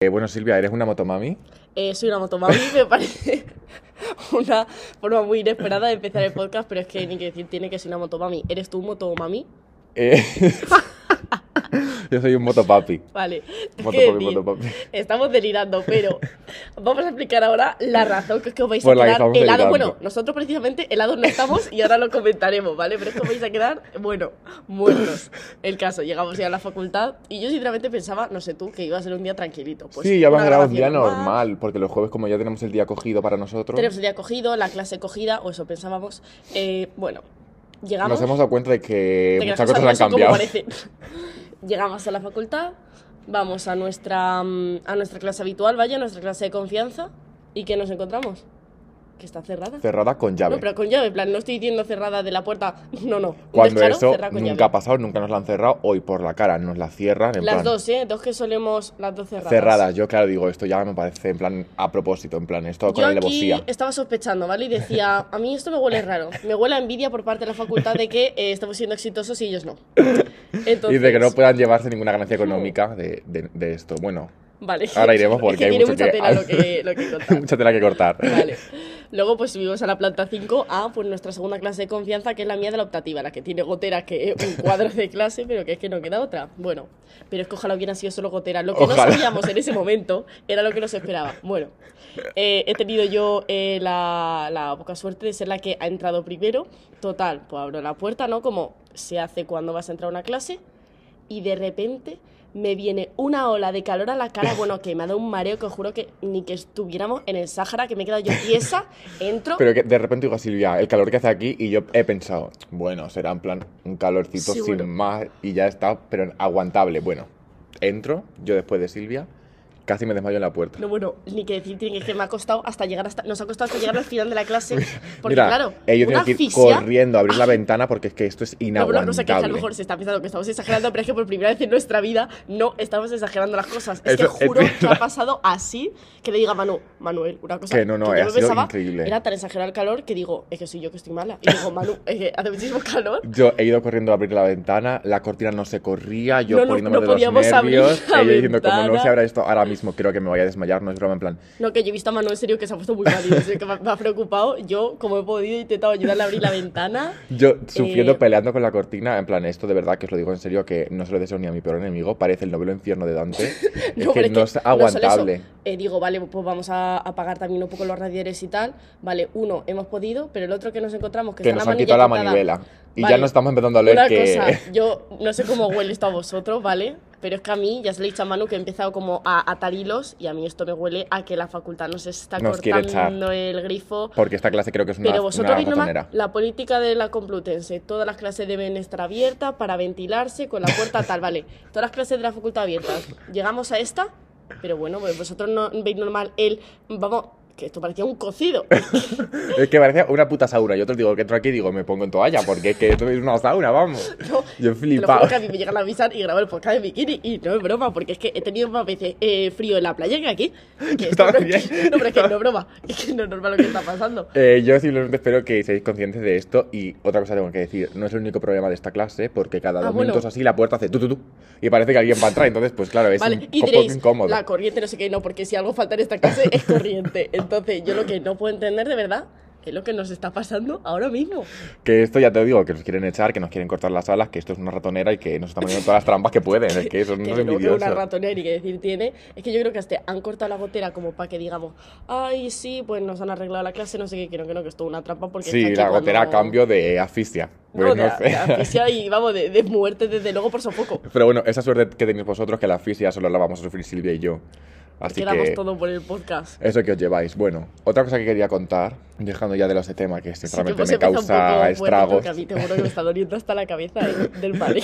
Eh, bueno, Silvia, ¿eres una motomami? Eh, soy una motomami, me parece una forma muy inesperada de empezar el podcast, pero es que ni que decir tiene que ser una motomami. ¿Eres tú motomami? Eh, Yo soy un motopapi. Vale. Motopapi, motopapi. Estamos delirando, pero vamos a explicar ahora la razón que es que os vais Por a que quedar helados. delirando. Bueno, nosotros precisamente helados no estamos y ahora lo comentaremos, ¿vale? Pero es que os vais a quedar, bueno, muertos. El caso, llegamos ya a la facultad y yo sinceramente pensaba, no sé tú, que iba a ser un día tranquilito. Pues sí, ya una ha quedado un día normal, porque los jueves, como ya tenemos el día cogido para nosotros, Tenemos el día cogido, la clase cogida, o eso pensábamos. Eh, bueno, llegamos. nos hemos dado cuenta de que de muchas cosas no han cambiado. Llegamos a la facultad, vamos a nuestra, mm, a nuestra clase habitual, vaya, a nuestra clase de confianza. ¿Y qué nos encontramos? Que está cerrada. Cerrada con llave. No, pero con llave, en plan, no estoy diciendo cerrada de la puerta. No, no. Cuando descaro, eso nunca llave. ha pasado, nunca nos la han cerrado, hoy por la cara nos la cierran, en Las plan, dos, ¿eh? Dos que solemos, las dos cerradas. cerradas. Yo, claro, digo, esto ya me parece en plan a propósito, en plan, esto con Yo aquí alevosía. estaba sospechando, ¿vale? Y decía, a mí esto me huele raro. Me huele a envidia por parte de la facultad de que eh, estamos siendo exitosos y ellos no. Entonces, Y de que no puedan llevarse ninguna ganancia económica de, de- de esto. Bueno, Vale. ahora iremos Es porque que hay mucho mucha que- tela lo que, lo que contar. mucha tela que cortar. Vale. Luego pues subimos a la planta 5 a pues nuestra segunda clase de confianza, que es la mía de la optativa, la que tiene gotera, que es un cuadro de clase, pero que es que no queda otra. Bueno, pero es que ojalá hubiera sido solo gotera. Lo que Ojalá. no sabíamos en ese momento era lo que nos esperaba. Bueno, eh, he tenido yo eh, la, la poca suerte de ser la que ha entrado primero. Total, pues abro la puerta, ¿no? Como se hace cuando vas a entrar a una clase. Y de repente me viene una ola de calor a la cara, bueno, que me ha dado un mareo que os juro que ni que estuviéramos en el Sáhara, que me he quedado yo tiesa, entro... Pero que de repente digo a Silvia, el calor que hace aquí, y yo he pensado, bueno, será en plan un calorcito Seguro. sin más y ya está, pero aguantable. Bueno, entro, yo después de Silvia, casi me desmayo en la puerta. No, bueno, ni que decir, tiene que que me ha costado hasta llegar hasta... Nos ha costado hasta llegar al final de la clase, porque Mira, claro, ellos tienen que ir asfixia... corriendo a abrir la ventana porque es que esto es No, inaguantable. bueno, no sé qué, que a lo mejor se está pensando que estamos exagerando, pero es que por primera vez en nuestra vida no estamos exagerando las cosas. Es Eso que es juro que ha pasado así que le diga a Manu, Manuel, una cosa Que no, no, yo me sido pensaba, increíble. Era tan exagerado el calor que digo, es que soy yo que estoy mala. Y digo, Manu, es que hace muchísimo calor. Yo he ido corriendo a abrir la ventana, la cortina no se corría, yo No, no, poniéndome no de los podíamos abrir nervios, la ella diciendo, como no ventana". se abra esto ahora mismo, creo que me voy a desmayar, no es broma, en plan, No, que yo he visto a Manu en serio que se ha puesto muy pálido, que me ha- me ha preocupado. Yo, como he podido, he intentado ayudarle a abrir la ventana. Yo sufriendo, Eh, peleando con la cortina, en plan, esto de verdad que os lo digo en serio, que no se lo deseo ni a mi peor enemigo, parece el novelo infierno de Dante. es No, que pero no es aguantable. Eh, digo, vale, pues vamos a apagar también un poco los radiadores y tal. Vale, uno, hemos podido, pero el otro que nos encontramos, que, Que está nos la han quitado la manivela. Y Vale, ya no estamos empezando a oler Una que. cosa, yo no sé cómo huele esto a vosotros, ¿vale? Pero es que a mí, ya se lo he dicho a Manu, que he empezado como a atar hilos y a mí esto me huele a que la facultad nos está Nos cortando el grifo. Porque esta clase creo que es una, Pero vosotros una veis nomás la política de la Complutense. Todas las clases deben estar abiertas para ventilarse con la puerta tal, vale. Todas las clases de la facultad abiertas. Llegamos a esta, pero bueno, pues vosotros no veis normal el, vamos, que esto parecía un cocido. Es que parecía una puta sauna. Yo te digo que entro aquí y digo, me pongo en toalla, porque es que esto es una sauna, vamos. No, Yo he lo flipado. juro que a mí me llegan a avisar y grabo el podcast de bikini y no es broma, porque es que he tenido más veces eh, frío en la playa que aquí. Que esto no, pero es que no es broma, es que no es normal lo que está pasando. Eh, yo simplemente espero que seáis conscientes de esto y otra cosa tengo que decir, no es el único problema de esta clase porque cada Ah, dos bueno. minutos así la puerta hace tu tu tu y parece que alguien va a entrar, entonces pues claro, es Vale, un y poco diréis, incómodo. la corriente no sé qué, no, porque si algo falta en esta clase es corriente. Entonces, yo lo que no puedo entender de verdad es lo que nos está pasando ahora mismo. Que esto ya te digo, que nos quieren echar, que nos quieren cortar las alas, que esto es una ratonera y que nos están poniendo todas las trampas que pueden, es que unos no, que envidiosos. una ratonera y que decir tiene. Es que yo creo que hasta han cortado la gotera como para que digamos, ay, sí, pues nos han arreglado la clase, no sé qué, quiero que no, que esto es una trampa porque es que Sí, la cuando- gotera a cambio de asfixia. No, Pues de, no sé. de asfixia y vamos, de, de muerte desde luego por sofoco. Pero bueno, esa suerte que tenéis vosotros, que la asfixia solo la vamos a sufrir Silvia y yo. Así que todo por el podcast. eso que os lleváis. Bueno, otra cosa que quería contar, dejando ya de los de tema, que Sí que sinceramente hemos me causa estragos. a mí te juro que me está doliendo hasta la cabeza del mareo.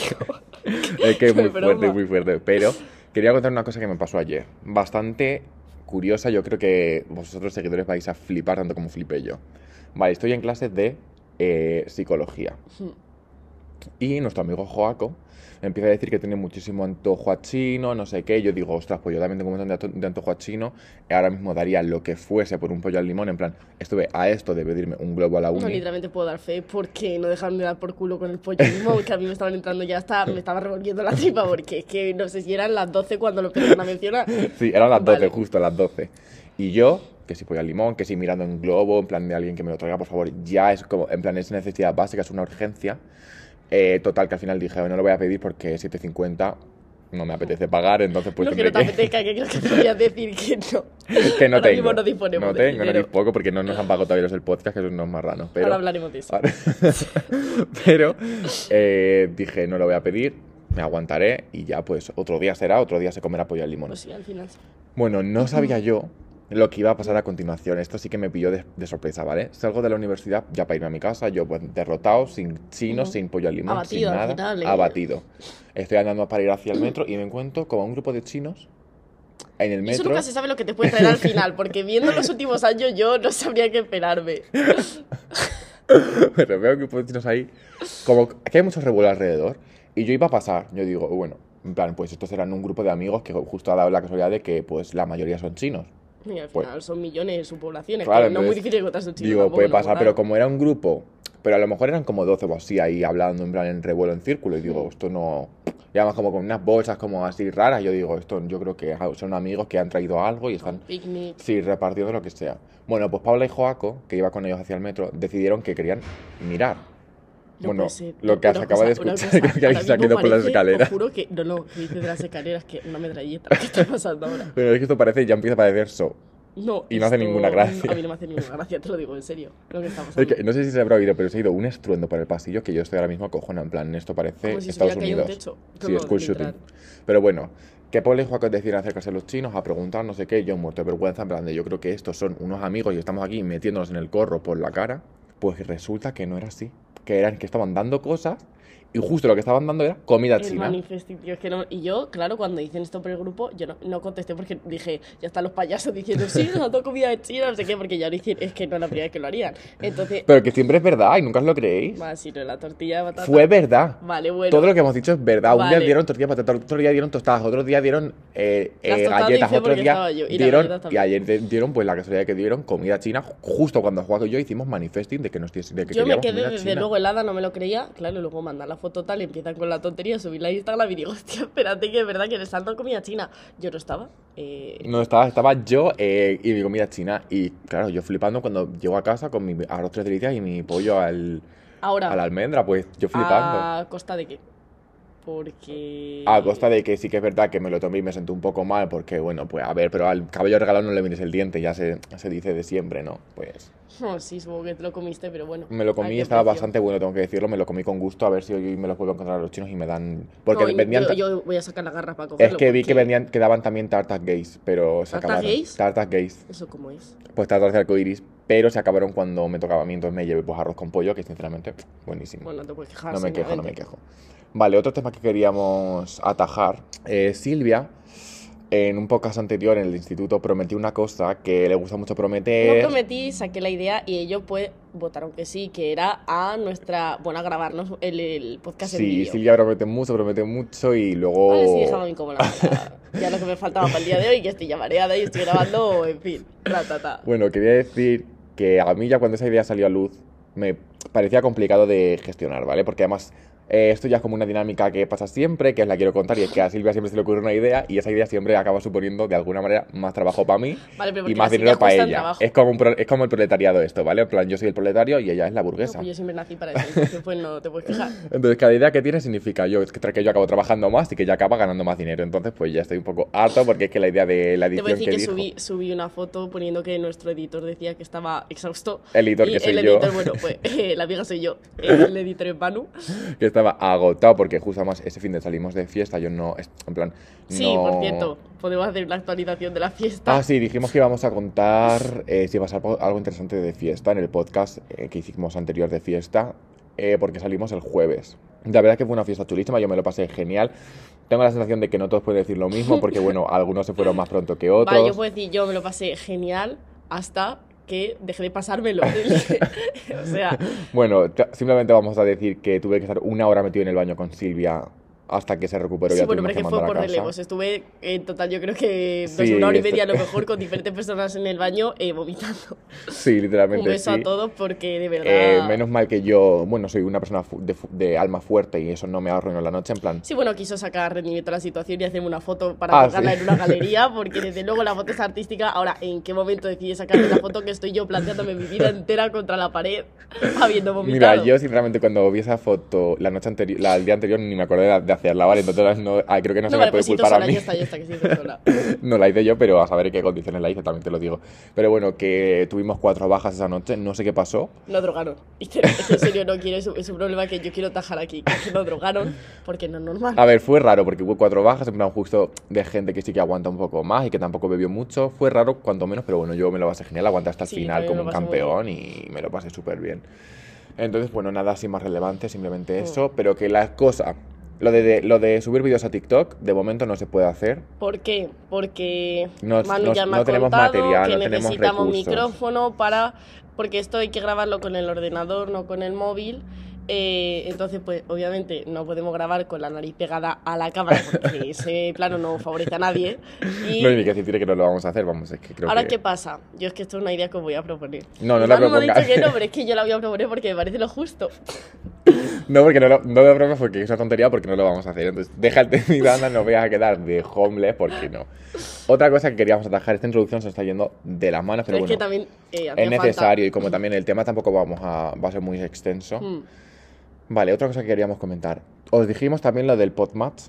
Es que es muy broma. fuerte, muy fuerte. Pero quería contar una cosa que me pasó ayer. Bastante curiosa. Yo creo que vosotros seguidores vais a flipar tanto como flipé yo. Vale, estoy en clases de eh, psicología. Y nuestro amigo Joaco empieza a decir que tiene muchísimo antojo a chino, no sé qué. Yo digo, ostras, pues yo también tengo un montón de, antojo a chino. Y ahora mismo daría lo que fuese por un pollo al limón. En plan, estuve a esto de pedirme un globo a la No, uni. literalmente puedo dar fe porque no dejaron de dar por culo con el pollo mismo, que a mí me estaban entrando ya hasta, me estaba revolviendo la tripa porque es que no sé si eran las 12 cuando lo empezaron a mencionar. Sí, eran las 12, Vale. justo las 12. Y yo, que si pollo al limón, que si mirando en globo, en plan de alguien que me lo traiga, por favor, ya es como, en plan, es necesidad básica, es una urgencia. Eh, total, que al final dije, no lo voy a pedir porque 7.50 no me apetece pagar, entonces pues no que no te apetezca, que creo que podrías decir que no. que no Ahora tengo. mismo no disponemos no de tengo, no dinero. dispongo porque no nos han pagado todavía los del podcast, que son unos marranos. Pero, Ahora hablaremos de eso. Pero eh, dije, no lo voy a pedir, me aguantaré y ya pues otro día será, otro día se comerá pollo al limón. Pues sí, al final. Bueno, no sabía yo lo que iba a pasar a continuación. Esto sí que me pilló de, de sorpresa, ¿vale? Salgo de la universidad ya para irme a mi casa, yo pues derrotado, sin chinos, Ujú. sin pollo al limón, Abatido sin nada, final, abatido. Estoy andando para ir hacia el metro y me encuentro como a un grupo de chinos en el Y Eso metro. nunca se sabe lo que te puede traer al final, porque viendo los últimos años yo no sabría qué esperarme. Pero veo grupo de chinos ahí, como que hay mucho revuelo alrededor. Y yo iba a pasar, yo digo, bueno, en plan, pues estos eran un grupo de amigos que justo ha dado la casualidad de que pues la mayoría son chinos. Y al Pues- final son millones su población, es Claro, que no es muy difícil encontrarse un chino. Digo, puede pasar, pero como era un grupo, pero a lo mejor eran como 12 o así ahí hablando en plan en revuelo en círculo. Y digo, esto no. Y además, como con unas bolsas como así raras. Yo digo, esto yo creo que son amigos que han traído algo y están. Picnic. Sí, repartiendo lo que sea. Bueno, pues Paula y Joaco, que iba con ellos hacia el metro, decidieron que querían mirar. No bueno, ser. lo que se acaba de cosa, una escuchar, cosa. creo que mismo salido por las escaleras. Juro que. No, no, que dices de las escaleras, que una metralleta. ¿Qué está pasando ahora? Pero es que esto parece, ya empieza a parecer so. No. Y no hace ninguna gracia. A mí no me hace ninguna gracia, te lo digo en serio. Lo que está Es pasando. que no sé si se habrá oído, pero se ha ido un estruendo por el pasillo que yo estoy ahora mismo acojonado. En plan, esto parece Como si se Estados un Unidos. techo. Sí, school shooting. Pero bueno, que Paul y Joaquín deciden acercarse a los chinos a preguntar, no sé qué, yo muerto de vergüenza, en plan de yo creo que estos son unos amigos y estamos aquí metiéndonos en el corro por la cara. Pues resulta que no era así. Que eran que estaban dando cosas y justo lo que estaban dando era comida El china. tío, es que no- Y yo, claro, cuando dicen esto por el grupo, yo no, no contesté porque dije, ya están los payasos diciendo, sí, nos dado comida de China, no sé qué, porque ya hicieron, es que no es la primera vez que lo harían. Entonces, Pero que siempre es verdad y nunca os lo creéis. más si no la tortilla de batata. Fue verdad. Vale, bueno. Todo lo que hemos dicho es verdad. Un día Vale. dieron tortilla patata, otro día dieron tostadas, otro día dieron eh, eh, galletas, otro día y dieron y ayer de- dieron pues la casualidad que dieron comida china justo cuando Juaco y yo hicimos manifesting de que nos de que Yo me quedé desde china. luego helada, no me lo creía. Claro, luego mandan la foto tal, y empiezan con la tontería, subirla a Instagram y digo, hostia, espérate que es verdad que les han dado comida china. Yo no estaba. eh, No estaba, estaba yo eh, y mi comida china y claro, yo flipando cuando llego a casa con mi arroz tres delicias y mi pollo al, Ahora, a la almendra, pues yo flipando. ¿a costa de qué? Porque... A costa de que sí que es verdad que me lo tomé y me sentí un poco mal porque, bueno, pues a ver, pero al cabello regalado no le mires el diente, ya se, se dice de siempre, ¿no? Pues Oh, sí, supongo que te lo comiste, pero bueno. me lo ¿a comí y estaba precio? bastante bueno, tengo que decirlo, me lo comí con gusto, a ver si hoy me los puedo encontrar a los chinos y me dan... Porque No, vendían... yo, voy a sacar la garra para cogerlo. Es que vi que vendían, que daban también tartas gays, pero se ¿Tartas acabaron. gays? Tartas gays. ¿Eso cómo es? Pues tartas de arcoiris, pero se acabaron cuando me tocaba a mí, entonces me llevé pues arroz con pollo, que sinceramente, buenísimo. Bueno, no te puedes quejar. no me quejo, no me quejo. Vale, otro tema que queríamos atajar. Eh, Silvia, en un podcast anterior en el instituto, prometió una cosa que le gusta mucho No prometer. prometí, saqué la idea y ellos pues votaron que sí, que era a nuestra, bueno, a grabarnos el, el podcast en Sí, vídeo. Silvia promete mucho, promete mucho y luego... Vale, sí, déjame incómoda. ya lo que me faltaba para el día de hoy, que estoy ya mareada y estoy grabando, en fin, ta, ta, ta. Bueno, quería decir que a mí ya cuando esa idea salió a luz me parecía complicado de gestionar, ¿vale? Porque además eh, esto ya es como una dinámica que pasa siempre, que os la quiero contar, y es que a Silvia siempre se le ocurre una idea y esa idea siempre acaba suponiendo de alguna manera más trabajo para mí Vale, y más dinero para ella. Es como, un pro- es como el proletariado esto, ¿vale? En plan, yo soy el proletario y ella es la No, burguesa. pues yo siempre nací para eso, entonces pues no te puedes quejar. Entonces, cada idea que tiene significa yo, es que, que yo acabo trabajando más y que ella acaba ganando más dinero. Entonces, pues ya estoy un poco harto porque es que la idea de la Te voy a edición decir que, que, dijo... subí, subí una foto poniendo que nuestro editor decía que estaba exhausto. El editor y que soy el yo. editor, bueno, pues eh, la vieja soy yo. El editor es que estaba agotado porque justo además ese fin de salimos de fiesta, yo no, es- en plan, Sí, no- por cierto, podemos hacer una actualización de la fiesta. Ah, sí, dijimos que íbamos a contar eh, si pasar po- algo interesante de fiesta en el podcast eh, que hicimos anterior de fiesta, eh, porque salimos el jueves. La verdad que fue una fiesta chulísima, yo me lo pasé genial. Tengo la sensación de que no todos pueden decir lo mismo, porque bueno, algunos se fueron más pronto que otros. Vale, yo puedo decir, yo me lo pasé genial hasta que deje de pasármelo. o sea, Bueno, simplemente vamos a decir que tuve que estar una hora metido en el baño con Silvia hasta que se recuperó sí, ya bueno, pero que fue por relevos. Estuve en total, yo creo que Sí, una hora y media a lo mejor con diferentes personas en el baño eh, vomitando. Sí, literalmente Un beso sí. a todos porque de verdad. Eh, menos mal que yo, bueno, soy una persona de, de alma fuerte y eso no me arruinó la noche, en plan... Sí, bueno, quiso sacar rendimiento a la situación y hacerme una foto para Ah, colgarla sí. en una galería, porque desde luego la foto es artística. Ahora, ¿en qué momento decidí sacarme la foto que estoy yo planteándome mi vida entera contra la pared, habiendo vomitado? Mira, yo sinceramente cuando vi esa foto la noche anterior, la, el día anterior ni me acordé de, de hacerla, ¿vale? Entonces no, ah, creo que no, No, se vale, me puede pues tú culpar a sola, mí. ya está, ya está, que sí, sola. no la hice yo, pero a saber en qué condiciones la hice, también te lo digo. Pero bueno, que tuvimos cuatro bajas esa noche, no sé qué pasó. No drogaron. Es que en serio no quiero, es un, problema que yo quiero tajar aquí, que, no drogaron, porque no es normal. A ver, fue raro porque hubo cuatro bajas, en plan justo de gente que sí que aguanta un poco más y que tampoco bebió mucho. Fue raro, cuanto menos, pero bueno, yo me lo pasé genial, aguanté hasta el Sí, final como un campeón y me lo pasé súper bien. Entonces, bueno, nada así más relevante, simplemente Mm. eso, pero que la cosa, lo de, de- lo de subir vídeos a TikTok, de momento no se puede hacer. ¿Por qué? Porque No- Manu no- ya me no ha tenemos material, que no tenemos necesitamos recursos. micrófono para... Porque esto hay que grabarlo con el ordenador, no con el móvil. Eh, entonces, pues obviamente no podemos grabar con la nariz pegada a la cámara porque ese plano no favorece a nadie. Y No hay ni que decir que no lo vamos a hacer, vamos, es que creo ahora, que... ¿qué pasa? Yo es que esto es una idea que os voy a proponer. No, no la Manu me ha dicho que no, pero es que yo la voy a proponer porque me parece lo justo. No, porque no, lo- no lo bromas porque es una tontería porque no lo vamos a hacer. Entonces, déjate mi banda, no vayas a quedar de homeless porque no. Otra cosa que queríamos atajar, esta introducción se está yendo de las manos, pero Pero es que bueno, también eh, es falta. necesario y como también el tema tampoco vamos a, va a ser muy extenso. Hmm, Vale, otra cosa que queríamos comentar. Os dijimos también lo del podmatch.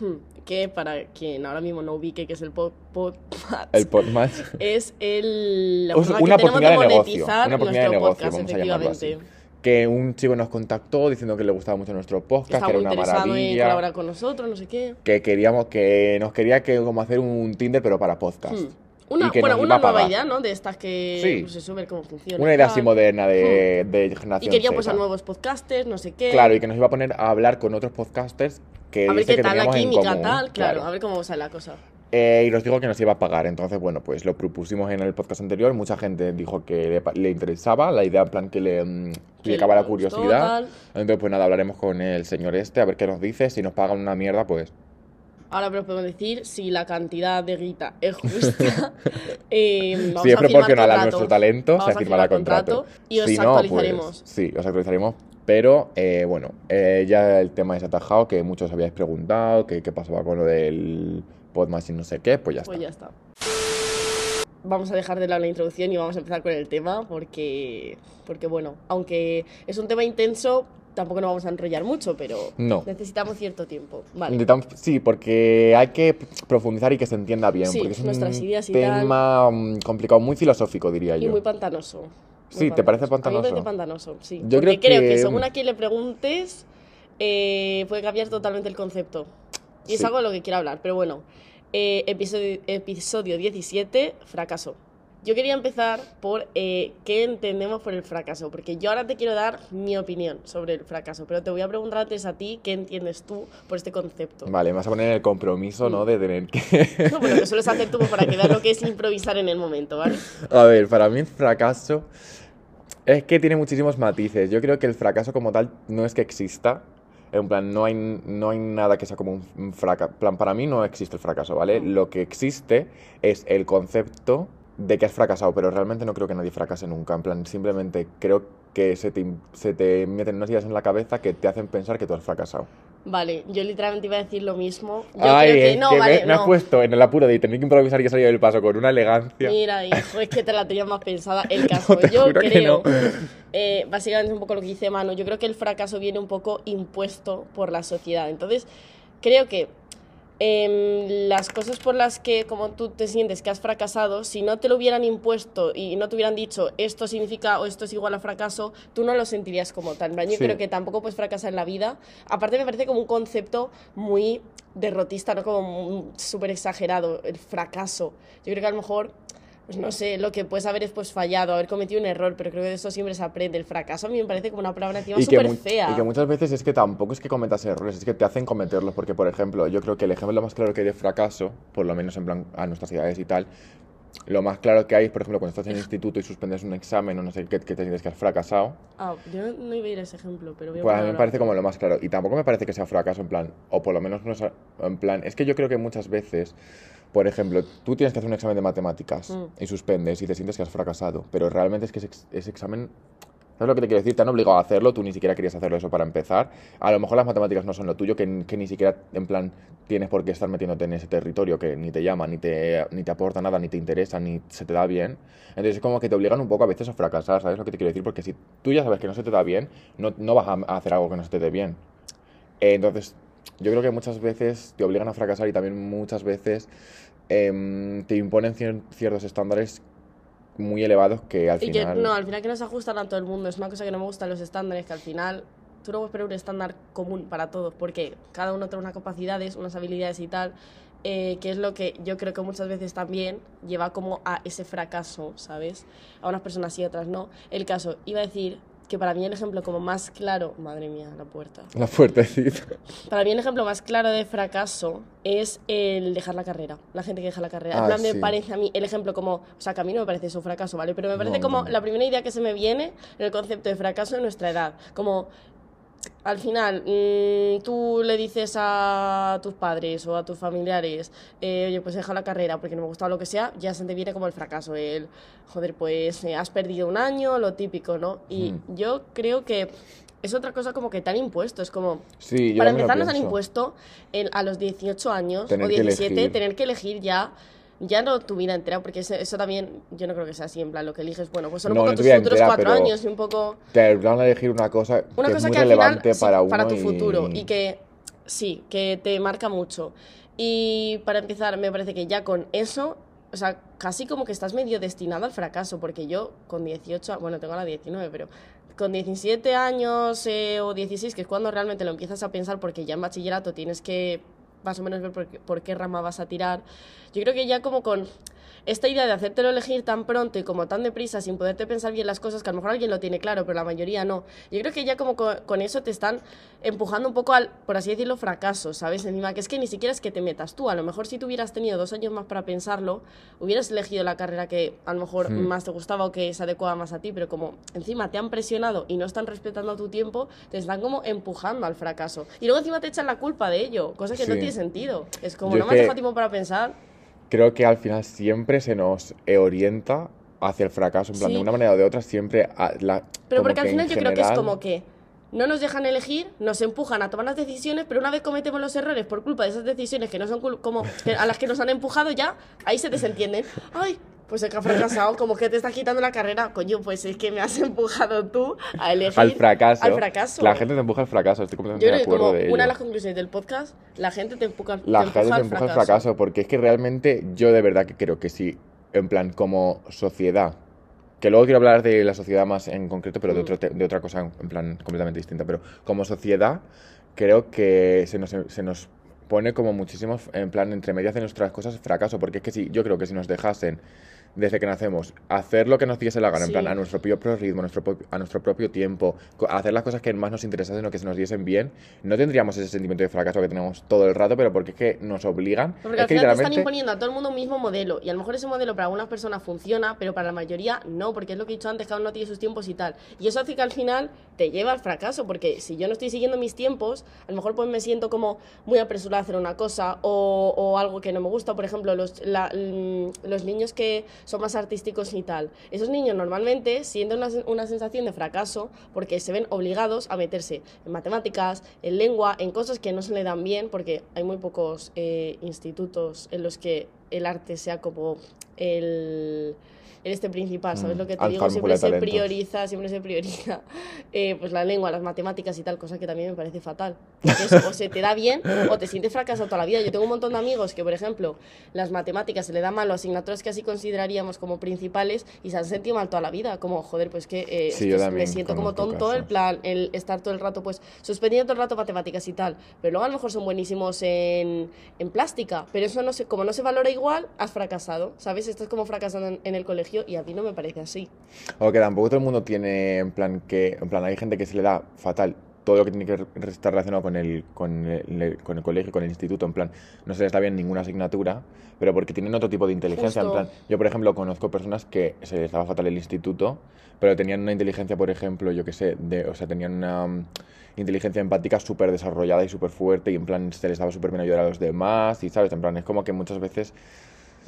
hmm, Que para quien ahora mismo no ubique que es el pod, podmatch, El podmatch. es el, la Es forma una que tenemos de negocio, monetizar una oportunidad de nuestro negocio, podcast, efectivamente. que un chico nos contactó diciendo que le gustaba mucho nuestro podcast, Está que era una en maravilla. colaborar con nosotros, no sé qué. que queríamos que nos quería que como hacer un Tinder pero para podcast. Hmm. Una, bueno, una nueva idea, ¿no? De estas que Sí. pues eso, ver cómo funciona. Una idea así moderna de, de generación Y quería pues Z. a nuevos podcasters, no sé qué. Claro, y que nos iba a poner a hablar con otros podcasters que a ver qué que tal la química, común. tal, claro, a ver cómo sale la cosa. Eh, y nos dijo que nos iba a pagar. Entonces, bueno, pues lo propusimos en el podcast anterior. Mucha gente dijo que le, interesaba la idea, en plan que le mm, Que la le gustó, curiosidad. Entonces, pues nada, hablaremos con el señor este, a ver qué nos dice. Si nos pagan una mierda, pues Ahora pero podemos decir si la cantidad de guita es justa. eh, vamos si es a firmar proporcional a contrato. nuestro talento, Vamos se firmará firmar contrato. Y os Si no, actualizaremos. pues, sí, os actualizaremos. Pero eh, bueno, eh, ya el tema es atajado, que muchos habíais preguntado, que qué pasaba con lo del Podmatch y no sé qué, pues ya está. Pues ya está. Vamos a dejar de lado la introducción y vamos a empezar con el tema porque, porque bueno, aunque es un tema intenso, tampoco nos vamos a enrollar mucho, pero No. necesitamos cierto tiempo. Vale. Sí, porque hay que profundizar y que se entienda bien. Sí, porque es nuestras un ideas y tema mm, complicado, muy filosófico, diría Y yo. muy pantanoso. Muy Sí, ¿te parece A mí me pantanoso? parece pantanoso, sí. Yo Porque creo creo que... que- según a quien le preguntes, eh, puede cambiar totalmente el concepto. Y es algo de lo que quiero hablar, pero bueno. Eh, episodio, episodio 17, fracaso. Yo quería empezar por eh, qué entendemos por el fracaso, porque yo ahora te quiero dar mi opinión sobre el fracaso, pero te voy a preguntar antes a ti qué entiendes tú por este concepto. Vale, me vas a poner el compromiso, ¿no? Mm. De tener que... No, pero lo que sueles hacer tú pues, para que veas lo que es improvisar en el momento, ¿vale? A ver, para mí el fracaso es que tiene muchísimos matices. Yo creo que el fracaso como tal no es que exista. En plan, no hay, no hay nada que sea como un- un fracaso. plan, para mí no existe el fracaso, ¿vale? Mm. Lo que existe es el concepto de que has fracasado, pero realmente no creo que nadie fracase nunca. En plan, simplemente creo que se te, im- se te meten unas ideas en la cabeza que te hacen pensar que tú has fracasado. Vale, yo literalmente iba a decir lo mismo. Yo Ay, creo que es no, que vale, me, me has puesto en el apuro de tener que improvisar y he salido del paso con una elegancia. Mira, hijo, es que te la tenía más pensada. El caso, te yo juro que creo, no. eh, básicamente es un poco lo que dice Manu, yo creo que el fracaso viene un poco impuesto por la sociedad. Entonces, creo que em, las cosas por las que como tú te sientes que has fracasado, si no te lo hubieran impuesto y no te hubieran dicho esto significa o esto es igual a fracaso, tú no lo sentirías como tal. Yo Sí. creo que tampoco puedes fracasar en la vida. Aparte me parece como un concepto muy derrotista, ¿no? Como súper exagerado, el fracaso. Yo creo que a lo mejor pues no sé, lo que puedes haber es pues fallado, haber cometido un error, pero creo que de eso siempre se aprende. El fracaso a mí me parece como una palabra encima súper fea. y que muchas veces es que tampoco es que cometas errores, es que te hacen cometerlos. Porque, por ejemplo, yo creo que el ejemplo más claro que hay de fracaso, por lo menos en plan a nuestras ciudades y tal, lo más claro que hay es, por ejemplo, cuando estás en el instituto y suspendes un examen o no sé qué, que te tienes que has fracasado. Ah, yo no iba a ir a ese ejemplo, pero voy a Pues a mí me ahora. parece como lo más claro. Y tampoco me parece que sea fracaso en plan, o por lo menos no es en plan. Es que yo creo que muchas veces, por ejemplo, tú tienes que hacer un examen de matemáticas Mm. y suspendes y te sientes que has fracasado, pero realmente es que ese, ex- ese examen. ¿Sabes lo que te quiero decir? Te han obligado a hacerlo, tú ni siquiera querías hacerlo eso para empezar. A lo mejor las matemáticas no son lo tuyo, que, que ni siquiera, en plan, tienes por qué estar metiéndote en ese territorio que ni te llama, ni te, ni te aporta nada, ni te interesa, ni se te da bien. Entonces es como que te obligan un poco a veces a fracasar, ¿sabes lo que te quiero decir? Porque si tú ya sabes que no se te da bien, no, no vas a a hacer algo que no se te dé bien. Eh, Entonces, yo creo que muchas veces te obligan a fracasar y también muchas veces em, te imponen cier- ciertos estándares muy elevados que al Y que final... no, al final que no se ajustan a todo el mundo. Es una cosa que no me gustan los estándares, que al final tú no puedes poner un estándar común para todos, porque cada uno tiene unas capacidades, unas habilidades y tal, eh, que es lo que yo creo que muchas veces también lleva como a ese fracaso, ¿sabes? A unas personas sí, otras no. El caso, iba a decir que para mí el ejemplo como más claro, madre mía, la puerta. La fuertecita. Para mí el ejemplo más claro de fracaso es el dejar la carrera, la gente que deja la carrera. En Ah, plan, me parece a mí el ejemplo como, o sea, que a mí no me parece eso un fracaso, ¿vale? Pero me parece No, como no. la primera idea que se me viene en el concepto de fracaso en nuestra edad. Como, al final, mm, tú le dices a tus padres o a tus familiares, eh, oye, pues deja la carrera porque no me gusta lo que sea, ya se te viene como el fracaso, el, joder, pues eh, has perdido un año, lo típico, ¿no? Y Mm. yo creo que es otra cosa como que te han impuesto, es como... Sí, Para empezar, nos han impuesto el- a los 18 años Tener o que 17 elegir. tener que elegir ya, ya no tu vida entera, porque eso, eso también yo no creo que sea así, en plan, lo que eliges, bueno, pues son un No, poco no tus futuros entera, cuatro años y un poco Te van a elegir una cosa una que cosa es muy que al final relevante sí, para uno tu y- futuro y que sí, que te marca mucho. Y para empezar, me parece que ya con eso, o sea, casi como que estás medio destinado al fracaso, porque yo con 18, bueno, tengo la 19, pero con 17 años eh, o 16, que es cuando realmente lo empiezas a pensar, porque ya en bachillerato tienes que más o menos ver por qué, por qué rama vas a tirar, yo creo que ya como con esta idea de hacértelo elegir tan pronto y como tan deprisa sin poderte pensar bien las cosas, que a lo mejor alguien lo tiene claro, pero la mayoría no. Yo creo que ya como co- con, eso te están empujando un poco al, por así decirlo, fracaso, ¿sabes? Encima, que es que ni siquiera es que te metas tú. A lo mejor si tú hubieras tenido dos años más para pensarlo, hubieras elegido la carrera que a lo mejor Hmm. más te gustaba o que se adecuaba más a ti, pero como encima te han presionado y no están respetando tu tiempo, te están como empujando al fracaso. Y luego encima te echan la culpa de ello, cosa que no Sí. Tiene sentido. Es como, Yo no me has dejado tiempo para pensar. Creo que al final siempre se nos eh, orienta hacia el fracaso, en plan, Sí. de una manera o de otra, siempre a la... Pero porque al final yo creo que es general- como que no nos dejan elegir, nos empujan a tomar las decisiones, pero una vez cometemos los errores por culpa de esas decisiones que no son como que a las que nos han empujado ya, ahí se desentienden. Ay, pues es que ha fracasado, como que te estás quitando la carrera. Coño, pues es que me has empujado tú a elegir Al fracaso. Al fracaso. La gente te empuja al fracaso, estoy yo completamente creo de que acuerdo como de ello. una de las conclusiones del podcast, la gente te empuja, La te gente empuja te empuja al fracaso, porque es que realmente yo de verdad que creo que sí, en plan, como sociedad, que luego quiero hablar de la sociedad más en concreto, pero de, Mm. otro te- de otra cosa en plan completamente distinta, pero como sociedad creo que se nos, se nos pone como muchísimos, en plan, entre medias de nuestras cosas fracaso, porque es que si, yo creo que si nos dejasen desde que nacemos, hacer lo que nos diese la gana, en plan, a nuestro propio ritmo, a nuestro, a nuestro propio tiempo, hacer las cosas que más nos interesasen o que se nos diesen bien, no tendríamos ese sentimiento de fracaso que tenemos todo el rato, pero porque es que nos obligan. Porque es al que final te están imponiendo a todo el mundo un mismo modelo. Y a lo mejor ese modelo para algunas personas funciona, pero para la mayoría no, porque es lo que he dicho antes, cada uno tiene sus tiempos y tal. Y eso hace que al final te lleva al fracaso, porque si yo no estoy siguiendo mis tiempos, a lo mejor pues me siento como muy apresurada a hacer una cosa o, o algo que no me gusta. Por ejemplo, los, la- mm, los niños que son más artísticos y tal. Esos niños normalmente sienten una, una sensación de fracaso porque se ven obligados a meterse en matemáticas, en lengua, en cosas que no se le dan bien, porque hay muy pocos eh, institutos en los que el arte sea como el, el este principal, ¿sabes Mm, lo que te digo? Siempre se talentos. prioriza, siempre se prioriza eh, pues la lengua, las matemáticas y tal, cosa que también me parece fatal. Eso o se te da bien o te sientes fracasado toda la vida. Yo tengo un montón de amigos que, por ejemplo, las matemáticas se le da mal o asignaturas que así consideraríamos como principales y se han sentido mal toda la vida. Como, joder, pues que eh, Sí, es que me siento como tonto el plan, el estar todo el rato, pues, suspendiendo todo el rato matemáticas y tal. Pero luego a lo mejor son buenísimos en, en plástica. Pero eso no se, como no se valora igual, has fracasado. ¿Sabes? Estás como fracasando en, en el colegio y a mí no me parece así. O que tampoco todo el mundo tiene, en plan, que, en plan, hay gente que se le da fatal todo lo que tiene que estar relacionado con el, con, el, con el colegio, con el instituto, en plan, no se les da bien ninguna asignatura, pero porque tienen otro tipo de inteligencia. En plan, yo, por ejemplo, conozco personas que se les daba fatal el instituto, pero tenían una inteligencia, por ejemplo, yo qué sé, de, o sea, tenían una mm, inteligencia empática súper desarrollada y súper fuerte, y en plan, se les daba súper bien ayudar a los demás, y sabes, en plan, es como que muchas veces.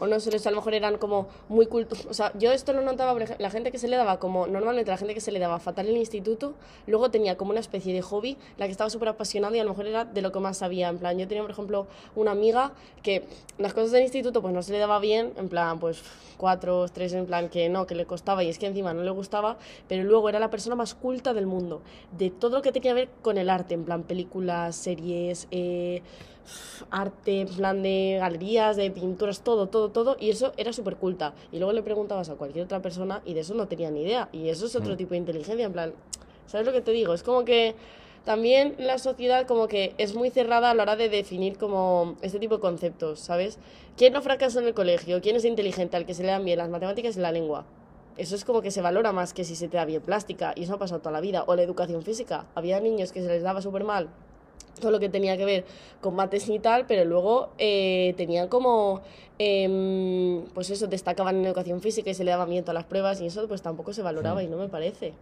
O no sé, a lo mejor eran como muy cultos. O sea, yo esto lo notaba, la gente que se le daba como, normalmente la gente que se le daba fatal en el instituto, luego tenía como una especie de hobby, la que estaba súper apasionada y a lo mejor era de lo que más sabía. En plan, yo tenía, por ejemplo, una amiga que las cosas del instituto pues no se le daba bien, en plan, pues cuatro, tres, en plan que no, que le costaba y es que encima no le gustaba, pero luego era la persona más culta del mundo, de todo lo que tenía que ver con el arte, en plan películas, series, eh, arte, en plan de galerías, de pinturas, todo, todo, todo, y eso era súper culta. Y luego le preguntabas a cualquier otra persona y de eso no tenía ni idea. Y eso es otro Mm. tipo de inteligencia, en plan, ¿sabes lo que te digo? Es como que también la sociedad como que es muy cerrada a la hora de definir como este tipo de conceptos, ¿sabes? ¿Quién no fracasa en el colegio? ¿Quién es inteligente? Al que se le dan bien las matemáticas y la lengua. Eso es como que se valora más que si se te da bien plástica, y eso ha pasado toda la vida. O la educación física. Había niños que se les daba súper mal todo lo que tenía que ver con mates y tal, pero luego eh, tenían como, em, pues eso, destacaban en educación física y se le daban bien todas las pruebas y eso pues tampoco se valoraba y no me parece.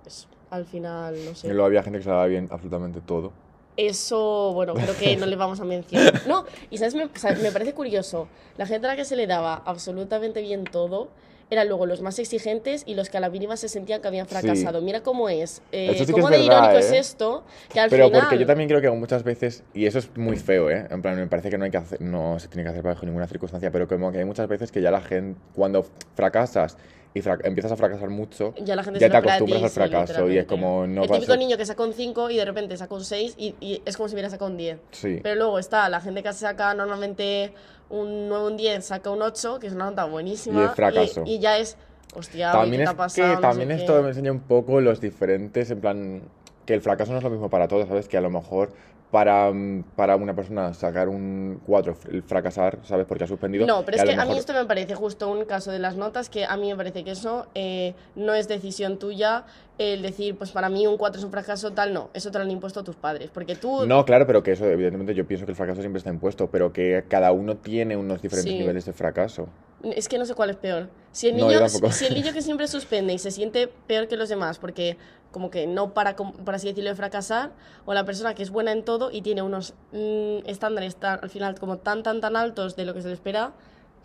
Al final, no Y sé. luego había gente que se le daba bien absolutamente todo. Eso, bueno, creo que no le vamos a mencionar. No, y sabes, me, sea, me parece curioso, la gente a la que se le daba absolutamente bien todo eran luego los más exigentes y los que a la mínima se sentían que habían fracasado. Mira cómo es, eh, sí cómo es de verdad, irónico es ¿eh? esto, que al Pero final... porque yo también creo que muchas veces, y eso es muy feo, ¿eh? En plan, me parece que no hay que hacer, no se tiene que hacer bajo ninguna circunstancia, pero como que hay muchas veces que ya la gente, cuando fracasas y empiezas a fracasar mucho, Ya la gente ya te acostumbras ti, al sí, fracaso y es como no El típico niño que saca un 5 y de repente saca un 6 y, y es como si hubiera sacado un 10. Sí. Pero luego está la gente que saca normalmente un 9, un 10, saca un 8, que es una nota buenísima. Y es fracaso. Y, y ya es, hostia, También ¿qué es pasado? que No también sé esto qué. me enseña un poco los diferentes, en plan, que el fracaso no es lo mismo para todos, ¿sabes? Que a lo mejor para, para una persona sacar un 4, el fracasar, ¿sabes? Porque ha suspendido. No, pero es que a mí mejor- esto me parece justo un caso de las notas que a mí me parece que eso eh, no es decisión tuya el decir, pues para mí un 4 es un fracaso, tal, no, eso te lo han impuesto tus padres, porque tú... No, claro, pero que eso, evidentemente, yo pienso que el fracaso siempre está impuesto, pero que cada uno tiene unos diferentes Sí. niveles de fracaso. Es que no sé cuál es peor. Si el No, niño, tampoco. si el niño que siempre suspende y se siente peor que los demás porque como que no para, por así decirlo, de fracasar, o la persona que es buena en todo y tiene unos mm, estándares tan, al final como tan, tan, tan altos de lo que se le espera,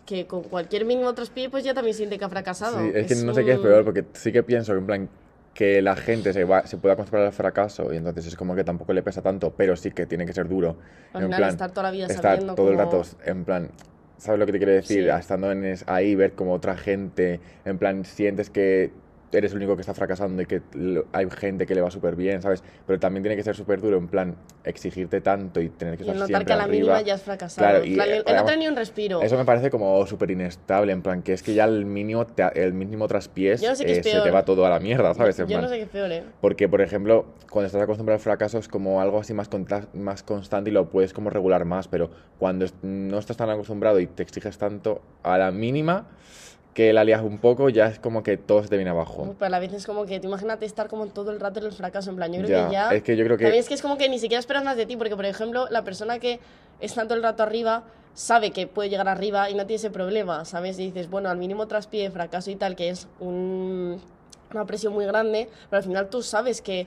que con cualquier mínimo traspié pues ya también siente que ha fracasado. Sí, es que no sé qué es un- peor, porque sí que pienso que en plan que la gente se, va, se pueda acostumbrar al fracaso y entonces es como que tampoco le pesa tanto, pero sí que tiene que ser duro. Al en final plan, estar toda la vida estar todo el cómo- rato, en plan, ¿sabes lo que te quiero decir? Sí. Estando en es- ahí, ver como otra gente, en plan, sientes que eres el único que está fracasando y que hay gente que le va súper bien, ¿sabes? Pero también tiene que ser súper duro, en plan, exigirte tanto y tener que Y estar notar siempre que a la arriba. mínima ya has fracasado. Claro, y, plan, eh, el- el no tener ni un respiro. Eso me parece como súper inestable, en plan, que es que ya el mínimo, te- el mínimo traspiés Yo no sé eh, se te va todo a la mierda, ¿sabes? En Yo no sé qué es peor, ¿eh? Porque, por ejemplo, cuando estás acostumbrado al fracaso es como algo así más, más constante y lo puedes como regular más, pero cuando no estás tan acostumbrado y te exiges tanto a la mínima que la lías un poco, ya es como que todo se te viene abajo. Uf, Pero a la vez es como que, tú imagínate estar como todo el rato en el fracaso, en plan, yo creo Ya, que ya... es que yo creo que- También es que es como que ni siquiera esperas más de ti, porque por ejemplo, la persona que está todo el rato arriba sabe que puede llegar arriba y no tiene ese problema, ¿sabes? Y dices, bueno, al mínimo traspié, fracaso y tal, que es un- una presión muy grande, pero al final tú sabes que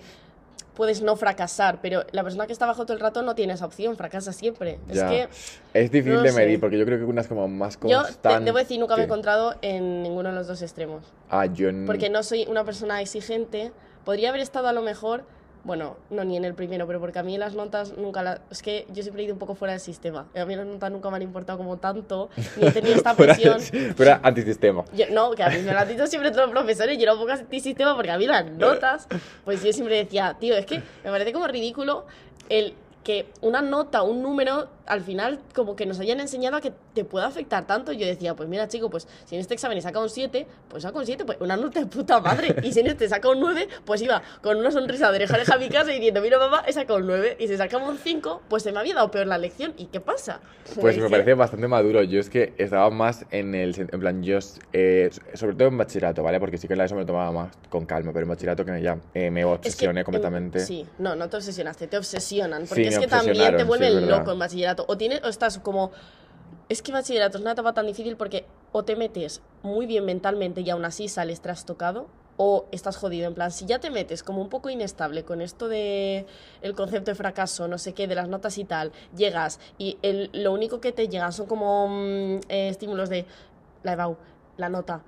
puedes no fracasar, pero la persona que está abajo todo el rato no tiene esa opción, fracasa siempre. Ya. Es Es difícil no de sé. medir porque yo creo que una es como más que yo constante. te, debo decir, nunca me he encontrado en ninguno de los dos extremos. Ah, yo en- porque no soy una persona exigente. Podría haber estado a lo mejor, bueno, no ni en el primero, pero porque a mí las notas nunca las... Es que yo siempre he ido un poco fuera del sistema. A mí las notas nunca me han importado como tanto, ni he tenido esta fuera, presión. fuera antisistema. Yo- no, que a mí me lo han dicho siempre todos los profesores, yo era un poco antisistema porque a mí las notas, pues yo siempre decía, tío, es que me parece como ridículo el que una nota, un número al final como que nos hayan enseñado a que te puede afectar tanto. Yo decía, pues mira, chico, pues si en este examen he sacado un 7, pues saco un 7, pues una nota de puta madre. Y si en este saca un 9, pues iba con una sonrisa de oreja a mi casa y diciendo, mira, mamá, he sacado un 9. Y si sacaba un 5, pues se me había dado peor la lección. ¿Y qué pasa? Pues me parece bastante maduro. Yo es que estaba más en el. En plan, yo. Eh, sobre todo en bachillerato, ¿vale? Porque sí que en la ESO me lo tomaba más con calma, pero en bachillerato que me, ya eh, me obsesioné completamente. sí, no, no te obsesionaste, te obsesionan. Porque es que también te vuelven loco en bachillerato. O, tienes, o estás como. Es que bachillerato es una etapa tan difícil porque o te metes muy bien mentalmente y aún así sales trastocado, o estás jodido. En plan, si ya te metes como un poco inestable con esto de el concepto de fracaso, no sé qué, de las notas y tal, llegas y lo único que te llega son como mm, eh, estímulos de la EBAU, la nota,